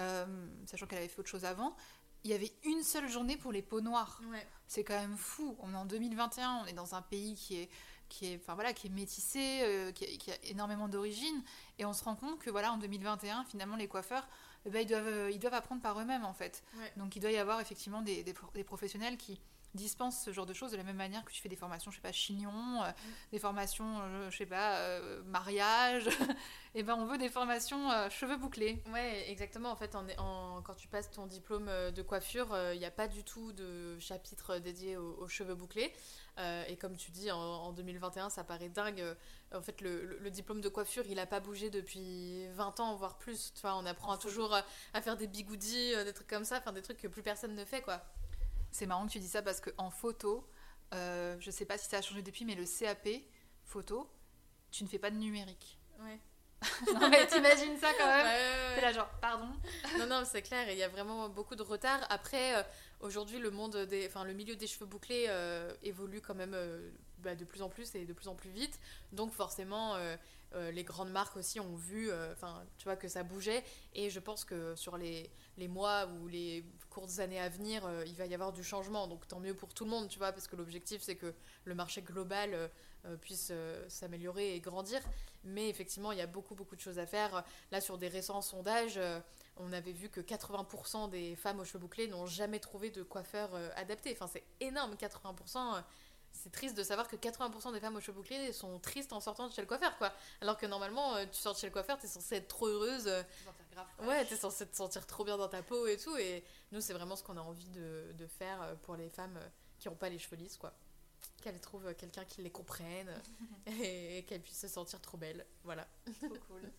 euh, sachant qu'elle avait fait autre chose avant, il y avait une seule journée pour les peaux noires. C'est quand même fou. On est en 2021, on est dans un pays qui est qui est, enfin voilà, qui est métissé, euh, qui, a, énormément d'origine, et on se rend compte que voilà, en 2021, finalement, les coiffeurs eh ben, ils, doivent, euh, ils doivent apprendre par eux-mêmes en fait. Donc il doit y avoir effectivement des, des, professionnels qui dispenses ce genre de choses de la même manière que tu fais des formations, je sais pas, chignon, euh, des formations, euh, je sais pas, euh, mariage. et ben on veut des formations cheveux bouclés. Ouais, exactement. En fait, en, quand tu passes ton diplôme de coiffure, il n'y a pas du tout de chapitre dédié aux, cheveux bouclés. et comme tu dis, en, 2021, ça paraît dingue. En fait, le, diplôme de coiffure, il n'a pas bougé depuis 20 ans, voire plus. Tu vois, on apprend toujours à faire des bigoudis, des trucs comme ça, enfin des trucs que plus personne ne fait, quoi. C'est marrant que tu dis ça parce qu'en photo, euh, je sais pas si ça a changé depuis, mais le CAP photo, tu ne fais pas de numérique. Ouais. non mais t'imagines ça quand même C'est là genre, pardon Non, non, c'est clair, il y a vraiment beaucoup de retard. Après, euh, aujourd'hui, le monde des, enfin, le milieu des cheveux bouclés euh, évolue quand même bah, de plus en plus et de plus en plus vite. Donc forcément, les grandes marques aussi ont vu, enfin, tu vois, que ça bougeait. Et je pense que sur les, les mois ou les courtes années à venir, euh, il va y avoir du changement. Donc tant mieux pour tout le monde, tu vois, parce que l'objectif c'est que le marché global euh, euh, puisse s'améliorer et grandir. Mais effectivement, il y a beaucoup beaucoup de choses à faire. Là, sur des récents sondages, on avait vu que 80% des femmes aux cheveux bouclés n'ont jamais trouvé de coiffeur adapté. Enfin, c'est énorme, 80% c'est triste de savoir que 80% des femmes aux cheveux bouclés sont tristes en sortant de chez le coiffeur, quoi. Alors que normalement, tu sors de chez le coiffeur, t'es censée être trop heureuse. Ouais, t'es censée te sentir trop bien dans ta peau et tout. Et nous, c'est vraiment ce qu'on a envie de, de, faire euh, pour les femmes euh, qui n'ont pas les cheveux lisses, quoi. Qu'elles trouvent euh, quelqu'un qui les comprenne et, qu'elles puissent se sentir trop belles. Voilà. Trop cool.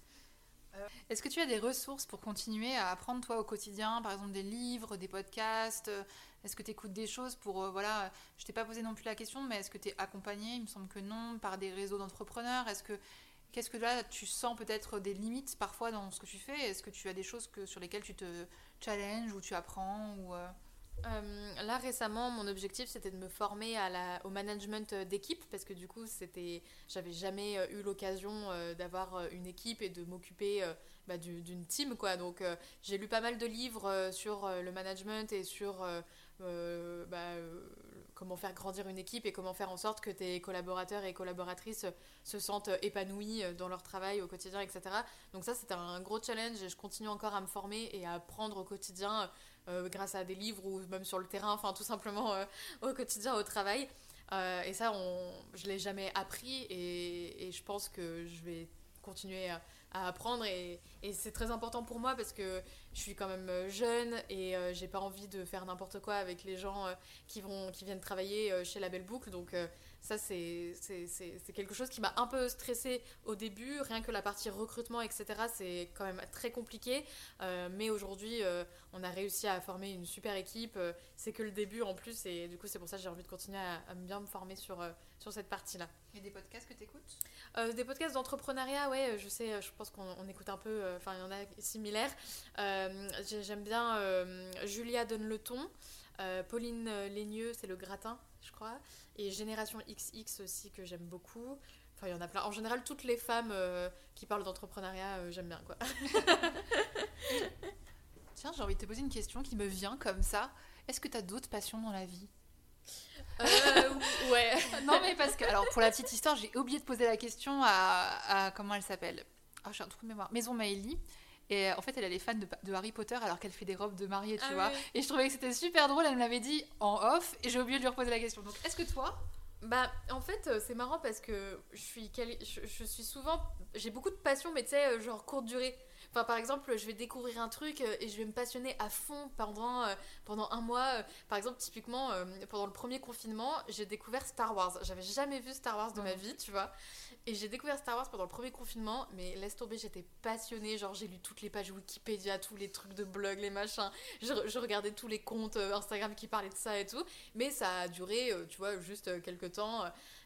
Est-ce que tu as des ressources pour continuer à apprendre toi au quotidien, par exemple des livres, des podcasts Est-ce que tu écoutes des choses pour voilà, je t'ai pas posé non plus la question, mais est-ce que tu es accompagné Il me semble que non, par des réseaux d'entrepreneurs? Est-ce que Qu'est-ce que là, tu sens peut-être des limites parfois dans ce que tu fais? Est-ce que tu as des choses que, sur lesquelles tu te challenges ou tu apprends euh? Euh, là récemment, mon objectif c'était de me former au management d'équipe parce que du coup c'était, j'avais jamais euh, eu l'occasion d'avoir une équipe et de m'occuper bah, d'une team quoi. Donc j'ai lu pas mal de livres sur le management et sur bah, comment faire grandir une équipe et comment faire en sorte que tes collaborateurs et collaboratrices se sentent épanouis dans leur travail au quotidien, etc. Donc ça, c'était un gros challenge et je continue encore à me former et à apprendre au quotidien euh, grâce à des livres ou même sur le terrain, enfin tout simplement euh, au quotidien, au travail. Euh, et ça, on, je l'ai jamais appris et, et, je pense que je vais continuer à, à apprendre et, c'est très important pour moi parce que je suis quand même euh, jeune et euh, j'ai pas envie de faire n'importe quoi avec les gens euh, qui vont qui viennent travailler chez la Belle Boucle. Donc ça c'est quelque chose qui m'a un peu stressé au début. Rien que la partie recrutement etc c'est quand même très compliqué. Mais aujourd'hui on a réussi à former une super équipe. C'est que le début en plus. Et du coup c'est pour ça j'ai envie de continuer à, à, bien me former sur, sur cette partie là et des podcasts que tu écoutes euh, des podcasts d'entrepreneuriat, ouais, je sais, je pense qu'on écoute un peu, euh, enfin, il y en a similaires. Euh, j'aime bien Julia donne le ton, Pauline Lénieux, c'est le gratin, je crois, et Génération XX aussi, que j'aime beaucoup. Enfin, il y en a plein. En général, toutes les femmes qui parlent d'entrepreneuriat, j'aime bien, quoi. Tiens, j'ai envie de te poser une question qui me vient comme ça. Est-ce que tu as d'autres passions dans la vie? Euh, ouais. non, mais parce que, alors pour la petite histoire, j'ai oublié de poser la question à, comment elle s'appelle. Ah, j'ai un trou de mémoire. Maison Maëlie. Et en fait, elle, est fan de, Harry Potter alors qu'elle fait des robes de mariée, tu ah vois. Et je trouvais que c'était super drôle. Elle me l'avait dit en off et j'ai oublié de lui reposer la question. Donc, est-ce que toi, bah, en fait, euh, c'est marrant parce que je suis, je suis souvent. J'ai beaucoup de passion, mais tu sais, euh, genre courte durée. Enfin, par exemple, je vais découvrir un truc euh, et je vais me passionner à fond pendant, euh, pendant un mois. Euh, par exemple, typiquement, pendant le premier confinement, j'ai découvert Star Wars. J'avais jamais vu Star Wars de ma vie, tu vois. Et j'ai découvert Star Wars pendant le premier confinement, mais laisse tomber, j'étais passionnée. Genre, j'ai lu toutes les pages Wikipédia, tous les trucs de blog, les machins. Je, regardais tous les comptes Instagram qui parlaient de ça et tout. Mais ça a duré, tu vois, juste quelques temps.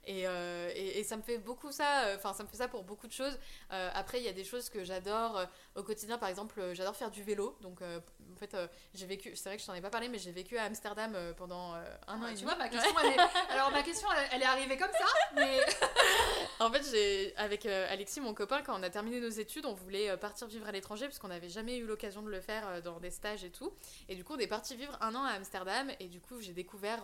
Euh, et, et, ça me fait beaucoup ça, euh, enfin ça me fait ça pour beaucoup de choses. Euh, après, il y a des choses que j'adore au quotidien, par exemple, j'adore faire du vélo. Donc en fait, j'ai vécu, c'est vrai que je t'en ai pas parlé, mais j'ai vécu à Amsterdam pendant un an et demi. Tu vois, ma question, elle est... alors ma question, elle, est arrivée comme ça, mais... en fait, j'ai, avec Alexis, mon copain, quand on a terminé nos études, on voulait partir vivre à l'étranger parce qu'on n'avait jamais eu l'occasion de le faire dans des stages et tout. Et du coup, on est parti vivre un an à Amsterdam et du coup, j'ai découvert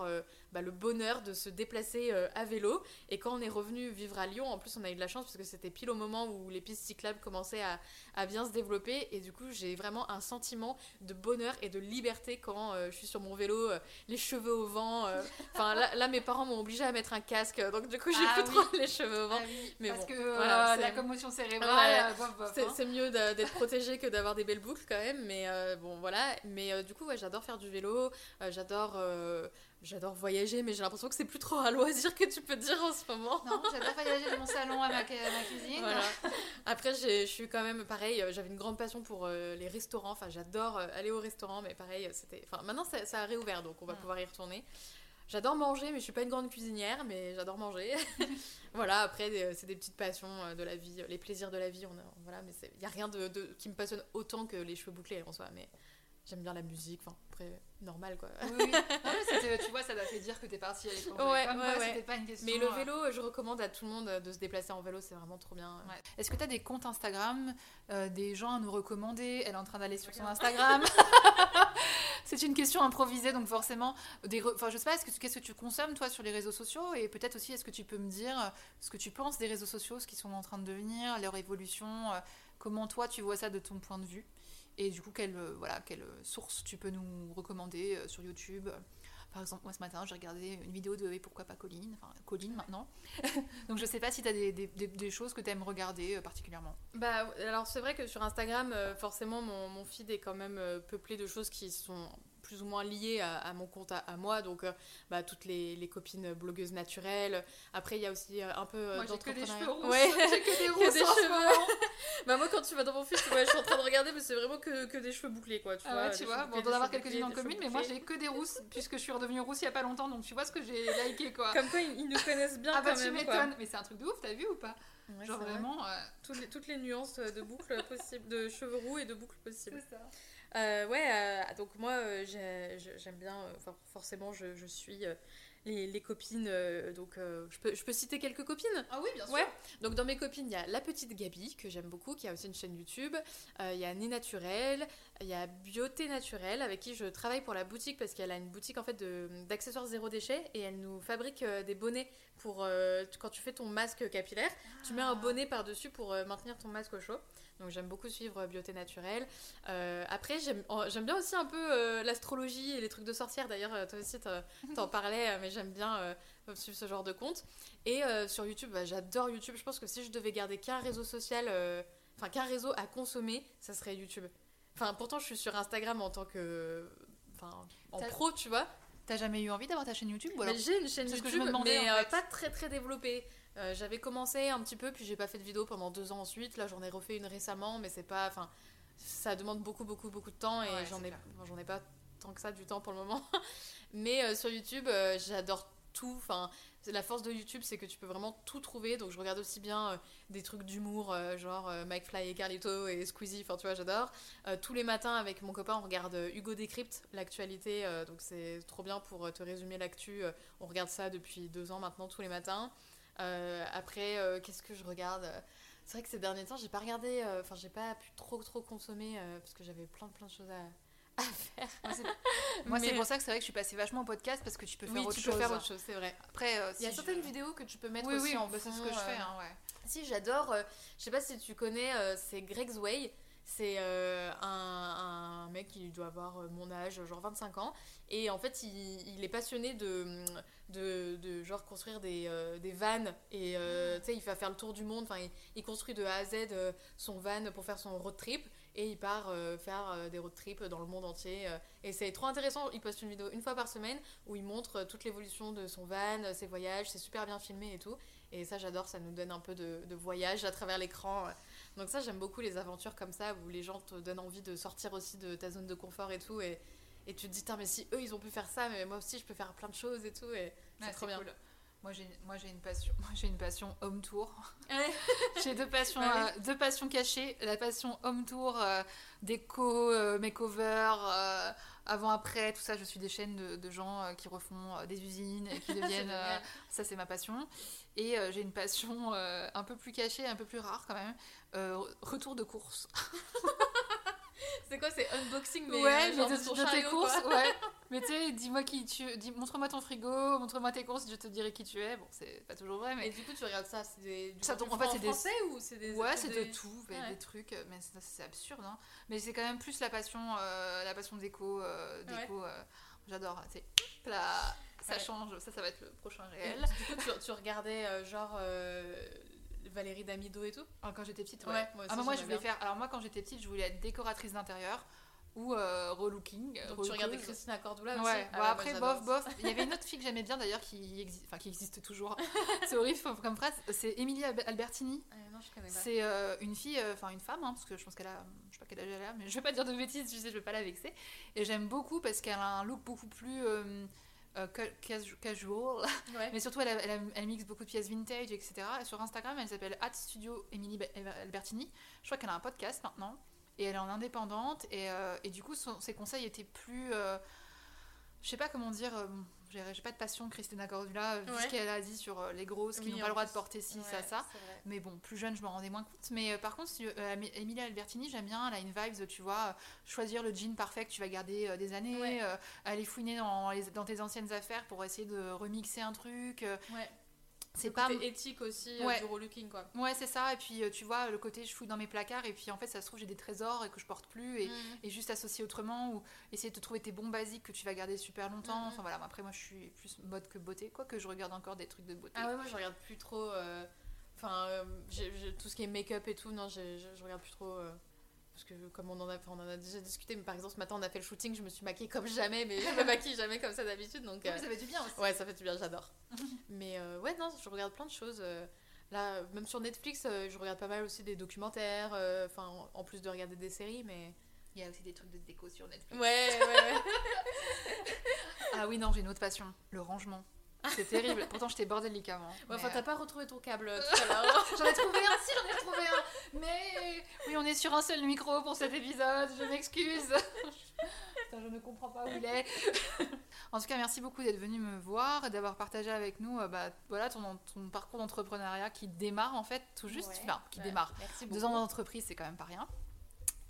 bah, le bonheur de se déplacer à vélo. Et quand on est revenu vivre à Lyon, en plus, on a eu de la chance parce que c'était pile au moment où les pistes cyclables commençaient à, à bien se développer. Et du coup, j'ai vraiment un sentiment de bonheur et de liberté quand euh, je suis sur mon vélo, euh, les cheveux au vent. euh. Enfin, là, là, mes parents m'ont obligé à mettre un casque, donc du coup, j'ai Ah plus oui. trop les cheveux au vent. Ah oui, Mais parce bon, que voilà, euh, la commotion cérébrale, euh, C'est hein. c'est mieux d'être protégé que d'avoir des belles boucles quand même, mais euh, bon voilà. Mais euh, du coup, ouais, j'adore faire du vélo, euh, j'adore j'adore voyager, mais j'ai l'impression que c'est plus trop un loisir que tu peux dire en ce moment. Non, j'adore voyager de mon salon à ma, cu- à ma cuisine. Voilà. Après, je suis quand même pareil. J'avais une grande passion pour euh, les restaurants. Enfin, j'adore aller au restaurant, mais pareil, c'était. Enfin, maintenant, ça, ça a réouvert, donc on va Mm. pouvoir y retourner. J'adore manger, mais je suis pas une grande cuisinière, mais j'adore manger. voilà. Après, des- c'est des petites passions euh, de la vie, les plaisirs de la vie. On a, voilà, mais il y a rien de, de- qui me passionne autant que les cheveux bouclés en soi. Mais j'aime bien la musique. Enfin, après, normal quoi. Oui, oui. Non, mais c'était- tu vois, ça t'a fait dire que t'es partie à. Ouais, Comme ouais, c'était pas une question. Mais le euh, vélo, je recommande à tout le monde de se déplacer en vélo. C'est vraiment trop bien. Ouais. Est-ce que tu as des comptes Instagram, euh, des gens à nous recommander? Elle est en train d'aller sur son Instagram. C'est une question improvisée, donc forcément, des re- enfin, je sais pas, qu'est-ce que tu consommes toi sur les réseaux sociaux? Et peut-être aussi, est-ce que tu peux me dire euh, ce que tu penses des réseaux sociaux, ce qu'ils sont en train de devenir, leur évolution, comment toi tu vois ça de ton point de vue? Et du coup, quelle, euh, voilà, quelle euh, source tu peux nous recommander euh, sur YouTube? Par exemple, moi ce matin, j'ai regardé une vidéo de pourquoi pas Colline, enfin Colline maintenant. Donc je sais pas si tu as des, des- des- choses que tu aimes regarder particulièrement. Bah, alors c'est vrai que sur Instagram, forcément, mon, mon feed est quand même peuplé de choses qui sont plus ou moins liées à, à mon compte à, à moi. Donc, euh, bah, toutes les, les copines blogueuses naturelles. Après, il y a aussi euh, un peu euh, Moi j'ai que des d'entrepreneuriat. cheveux rousses, Ouais. j'ai que des Que rousses des en ce cheveux. moment. bah, moi, quand tu vas dans mon vois, je suis en train de regarder, mais c'est vraiment que, que des cheveux bouclés, quoi. Tu Ah vois, ouais, des tu cheveux vois, bouclés, bon, on doit des avoir quelques-unes en commune, mais moi j'ai que des rousses puisque je suis redevenue rousse il y a pas longtemps, donc tu vois ce que j'ai liké quoi. Comme quoi, ils, nous connaissent bien Ah bah quand tu m'étonnes, mais c'est un truc de ouf, t'as vu ou pas? Ouais, Genre vraiment, euh, Toutes les, toutes les nuances de boucles possibles, de cheveux roux et de boucles possibles. c'est ça. Euh, ouais, euh, donc moi euh, j'aime bien, for- forcément je, je suis les, les copines, donc je, peux, je peux citer quelques copines? Ah oui, bien sûr. Ouais. Donc dans mes copines, il y a la petite Gabi, que j'aime beaucoup, qui a aussi une chaîne YouTube. Il y a Né Naturel, il y a Beauté Naturelle, avec qui je travaille pour la boutique, parce qu'elle a une boutique en fait d'accessoires zéro déchet, et elle nous fabrique des bonnets pour quand tu fais ton masque capillaire. Tu mets un Ah. bonnet par-dessus pour maintenir ton masque au chaud. Donc j'aime beaucoup suivre euh, Beauté Naturelle. Euh, après, j'aime oh, bien aussi un peu euh, l'astrologie et les trucs de sorcière. D'ailleurs, toi aussi, t'en- parlais, mais j'aime bien euh, suivre ce genre de compte. Et sur YouTube, bah, j'adore YouTube. Je pense que si je devais garder qu'un réseau social, enfin qu'un réseau à consommer, ça serait YouTube. Enfin, pourtant, je suis sur Instagram en tant que... Enfin, en pro, tu vois. T'as jamais eu envie d'avoir ta chaîne YouTube j'ai une chaîne YouTube, mais en euh, fait. pas très très développée. Euh, J'avais commencé un petit peu, puis j'ai pas fait de vidéo pendant deux ans ensuite. Là, j'en ai refait une récemment, mais c'est pas. Enfin, ça demande beaucoup beaucoup beaucoup de temps et Ouais, j'en ai, j'en ai pas tant que ça du temps pour le moment. mais euh, sur YouTube, euh, j'adore tout. Enfin, la force de YouTube, c'est que tu peux vraiment tout trouver. Donc, je regarde aussi bien euh, des trucs d'humour, euh, genre euh, McFly et Carlito et Squeezie. Enfin, tu vois, j'adore. Tous les matins avec mon copain, on regarde Hugo Décrypte, l'actualité. donc c'est trop bien pour te résumer l'actu. On regarde ça depuis deux ans maintenant, tous les matins. Après, qu'est-ce que je regarde C'est vrai que ces derniers temps, j'ai pas regardé. Enfin, j'ai pas pu trop trop consommer parce que j'avais plein plein de choses à, à faire. Moi, c'est- Mais- pour ça que c'est vrai que je suis passée vachement au podcast parce que tu peux faire oui, autre tu chose. peux faire autre chose, c'est vrai. Après, euh, Il y a certaines je- vidéos que tu peux mettre Oui, aussi oui, en bah, c'est ce que je euh, fais. hein, ouais. Si, j'adore. euh, je sais pas si tu connais, euh, c'est Greg's Way. C'est un, un mec qui doit avoir mon âge, genre 25 ans. Et en fait, il, il est passionné de, de, de genre construire des, des vannes. Et euh, tu sais, il va faire le tour du monde. Enfin, il, il construit de A à Z son van pour faire son road trip. Et il part euh, faire euh, des road trips dans le monde entier. euh. et c'est trop intéressant. Il poste une vidéo une fois par semaine où il montre toute l'évolution de son van, ses voyages. C'est super bien filmé et tout. Et ça, j'adore, ça nous donne un peu de, de voyage à travers l'écran. Donc ça, j'aime beaucoup les aventures comme ça, où les gens te donnent envie de sortir aussi de ta zone de confort et tout. Et, et tu te dis, mais si eux, ils ont pu faire ça, mais moi aussi, je peux faire plein de choses et tout. Et c'est trop bien. cool. Moi j'ai moi j'ai une passion moi j'ai une passion home tour. J'ai deux passions Bah euh, deux passions cachées, la passion home tour euh, déco euh, makeover avant après tout ça. Je suis des chaînes de, de gens qui refont des usines et qui deviennent ça c'est ma passion. Et j'ai une passion un peu plus cachée, un peu plus rare quand même, retour de course. C'est quoi, c'est unboxing, mais ouais, euh, genre mais de ton de tes courses, quoi. ouais. mais tu sais, dis-moi qui tu dis, montre-moi ton frigo, montre-moi tes courses, je te dirai qui tu es. Bon, c'est pas toujours vrai, mais. Et du coup, tu regardes ça, c'est des. Ça, du en fait, c'est des- français ou c'est des. Ouais, c'est des- de tout, mais Ouais. des trucs, mais ça, c'est absurde. Hein. Mais c'est quand même plus la passion, euh, la passion déco, euh, déco. euh, J'adore. C'est ça Ouais. change. Ça, ça va être le prochain réel. du coup, tu, tu regardais euh, genre euh, Valérie Damido et tout Ah, quand j'étais petite, ouais. Ouais, moi aussi, ah, bah, moi, je voulais faire. Alors moi, quand j'étais petite, je voulais être décoratrice d'intérieur ou euh, relooking. Donc tu regardais Christina Cordula aussi Ouais, Ah après, moi, bof, bof. Il y avait une autre fille que j'aimais bien d'ailleurs qui, existe, enfin, qui existe toujours. c'est horrible comme phrase. C'est Emilie Albe- Albertini. Non, je connais pas. C'est euh, une fille, euh, enfin une femme, hein, parce que je pense qu'elle a, je sais pas quel âge elle a, mais je vais pas dire de bêtises, tu sais, je vais pas la vexer. Et j'aime beaucoup parce qu'elle a un look beaucoup plus euh, ca- casu- casual, Ouais. mais surtout elle, mixe beaucoup de pièces vintage, etc. Et sur Instagram, elle s'appelle Studio Emily Albertini. Je crois qu'elle a un podcast maintenant. Et elle est en indépendante. Et, euh, et du coup, son- ses conseils étaient plus. euh, je sais pas comment dire. Euh, j'ai pas de passion, Christina Cordula, vu Ouais. ce qu'elle a dit sur euh, les grosses qui Oui, n'ont pas le droit de porter ci, Ouais, ça, ça. Mais bon, plus jeune, je m'en rendais moins compte. Mais euh, par contre, euh, Emilia Albertini, j'aime bien. Elle a une vibe, tu vois, euh, choisir le jean parfait que tu vas garder euh, des années, Ouais. euh, aller fouiner dans, les- dans tes anciennes affaires pour essayer de remixer un truc. C'est pas. éthique aussi euh, Ouais. du relooking quoi. Ouais, c'est ça. Et puis, euh, tu vois, le côté je fouille dans mes placards. Et puis, en fait, ça se trouve, j'ai des trésors et que je porte plus. Et, Mm. et juste associer autrement ou essayer de te trouver tes bons basiques que tu vas garder super longtemps. Mhm. Enfin voilà, après moi je suis plus mode que beauté, quoique je regarde encore des trucs de beauté. Ah ouais, moi je regarde plus trop. euh, Enfin, euh, tout ce qui est make-up et tout, non, je, je regarde plus trop. euh, Parce que comme on en, a, on en a déjà discuté, mais par exemple ce matin on a fait le shooting, je me suis maquillée comme jamais, mais je me maquille jamais comme ça d'habitude, donc euh, ça fait du bien aussi. ouais, ça fait du bien, j'adore. mais euh, ouais, non, je regarde plein de choses. euh, Là, même sur Netflix, je regarde pas mal aussi des documentaires, enfin, en, en plus de regarder des séries, mais. Il y a aussi des trucs de déco sur Netflix. Ouais, ouais, ouais. Ah oui, non, j'ai une autre passion, le rangement. C'est terrible. Pourtant, j'étais bordélique avant. Ouais, enfin, euh, t'as pas retrouvé ton câble euh, tout à l'heure. J'en ai trouvé un, si j'en ai trouvé un. Mais oui, on est sur un seul micro pour cet épisode. Je m'excuse. Putain, je ne comprends pas où il est. en tout cas, merci beaucoup d'être venu me voir et d'avoir partagé avec nous euh, bah, voilà, ton, ton parcours d'entrepreneuriat qui démarre en fait tout juste. Ouais. Enfin, qui Ouais, démarre. Merci Deux ans d'entreprise, c'est quand même pas rien.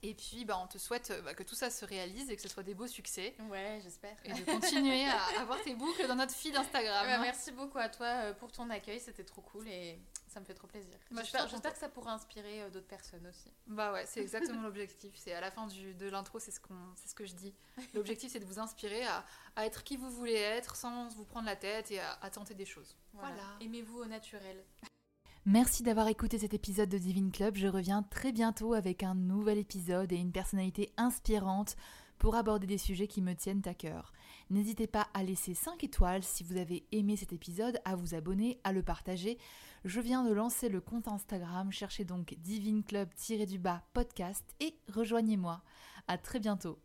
Et puis, bah, on te souhaite euh, bah, que tout ça se réalise et que ce soit des beaux succès. Ouais, j'espère. Et de continuer à avoir tes boucles dans notre feed Instagram. Ouais, merci beaucoup à toi euh, pour ton accueil, c'était trop cool et ça me fait trop plaisir. J'espère que ça pourra inspirer euh, d'autres personnes aussi. Bah ouais, c'est exactement l'objectif. C'est à la fin du, de l'intro, c'est ce, qu'on, c'est ce que je dis. L'objectif, c'est de vous inspirer à, à être qui vous voulez être sans vous prendre la tête et à, à tenter des choses. Voilà. Aimez-vous au naturel. Merci d'avoir écouté cet épisode de Divine Club. Je reviens très bientôt avec un nouvel épisode et une personnalité inspirante pour aborder des sujets qui me tiennent à cœur. N'hésitez pas à laisser 5 étoiles si vous avez aimé cet épisode, à vous abonner, à le partager. Je viens de lancer le compte Instagram, cherchez donc Divine Club-du-bas podcast et rejoignez-moi. À très bientôt.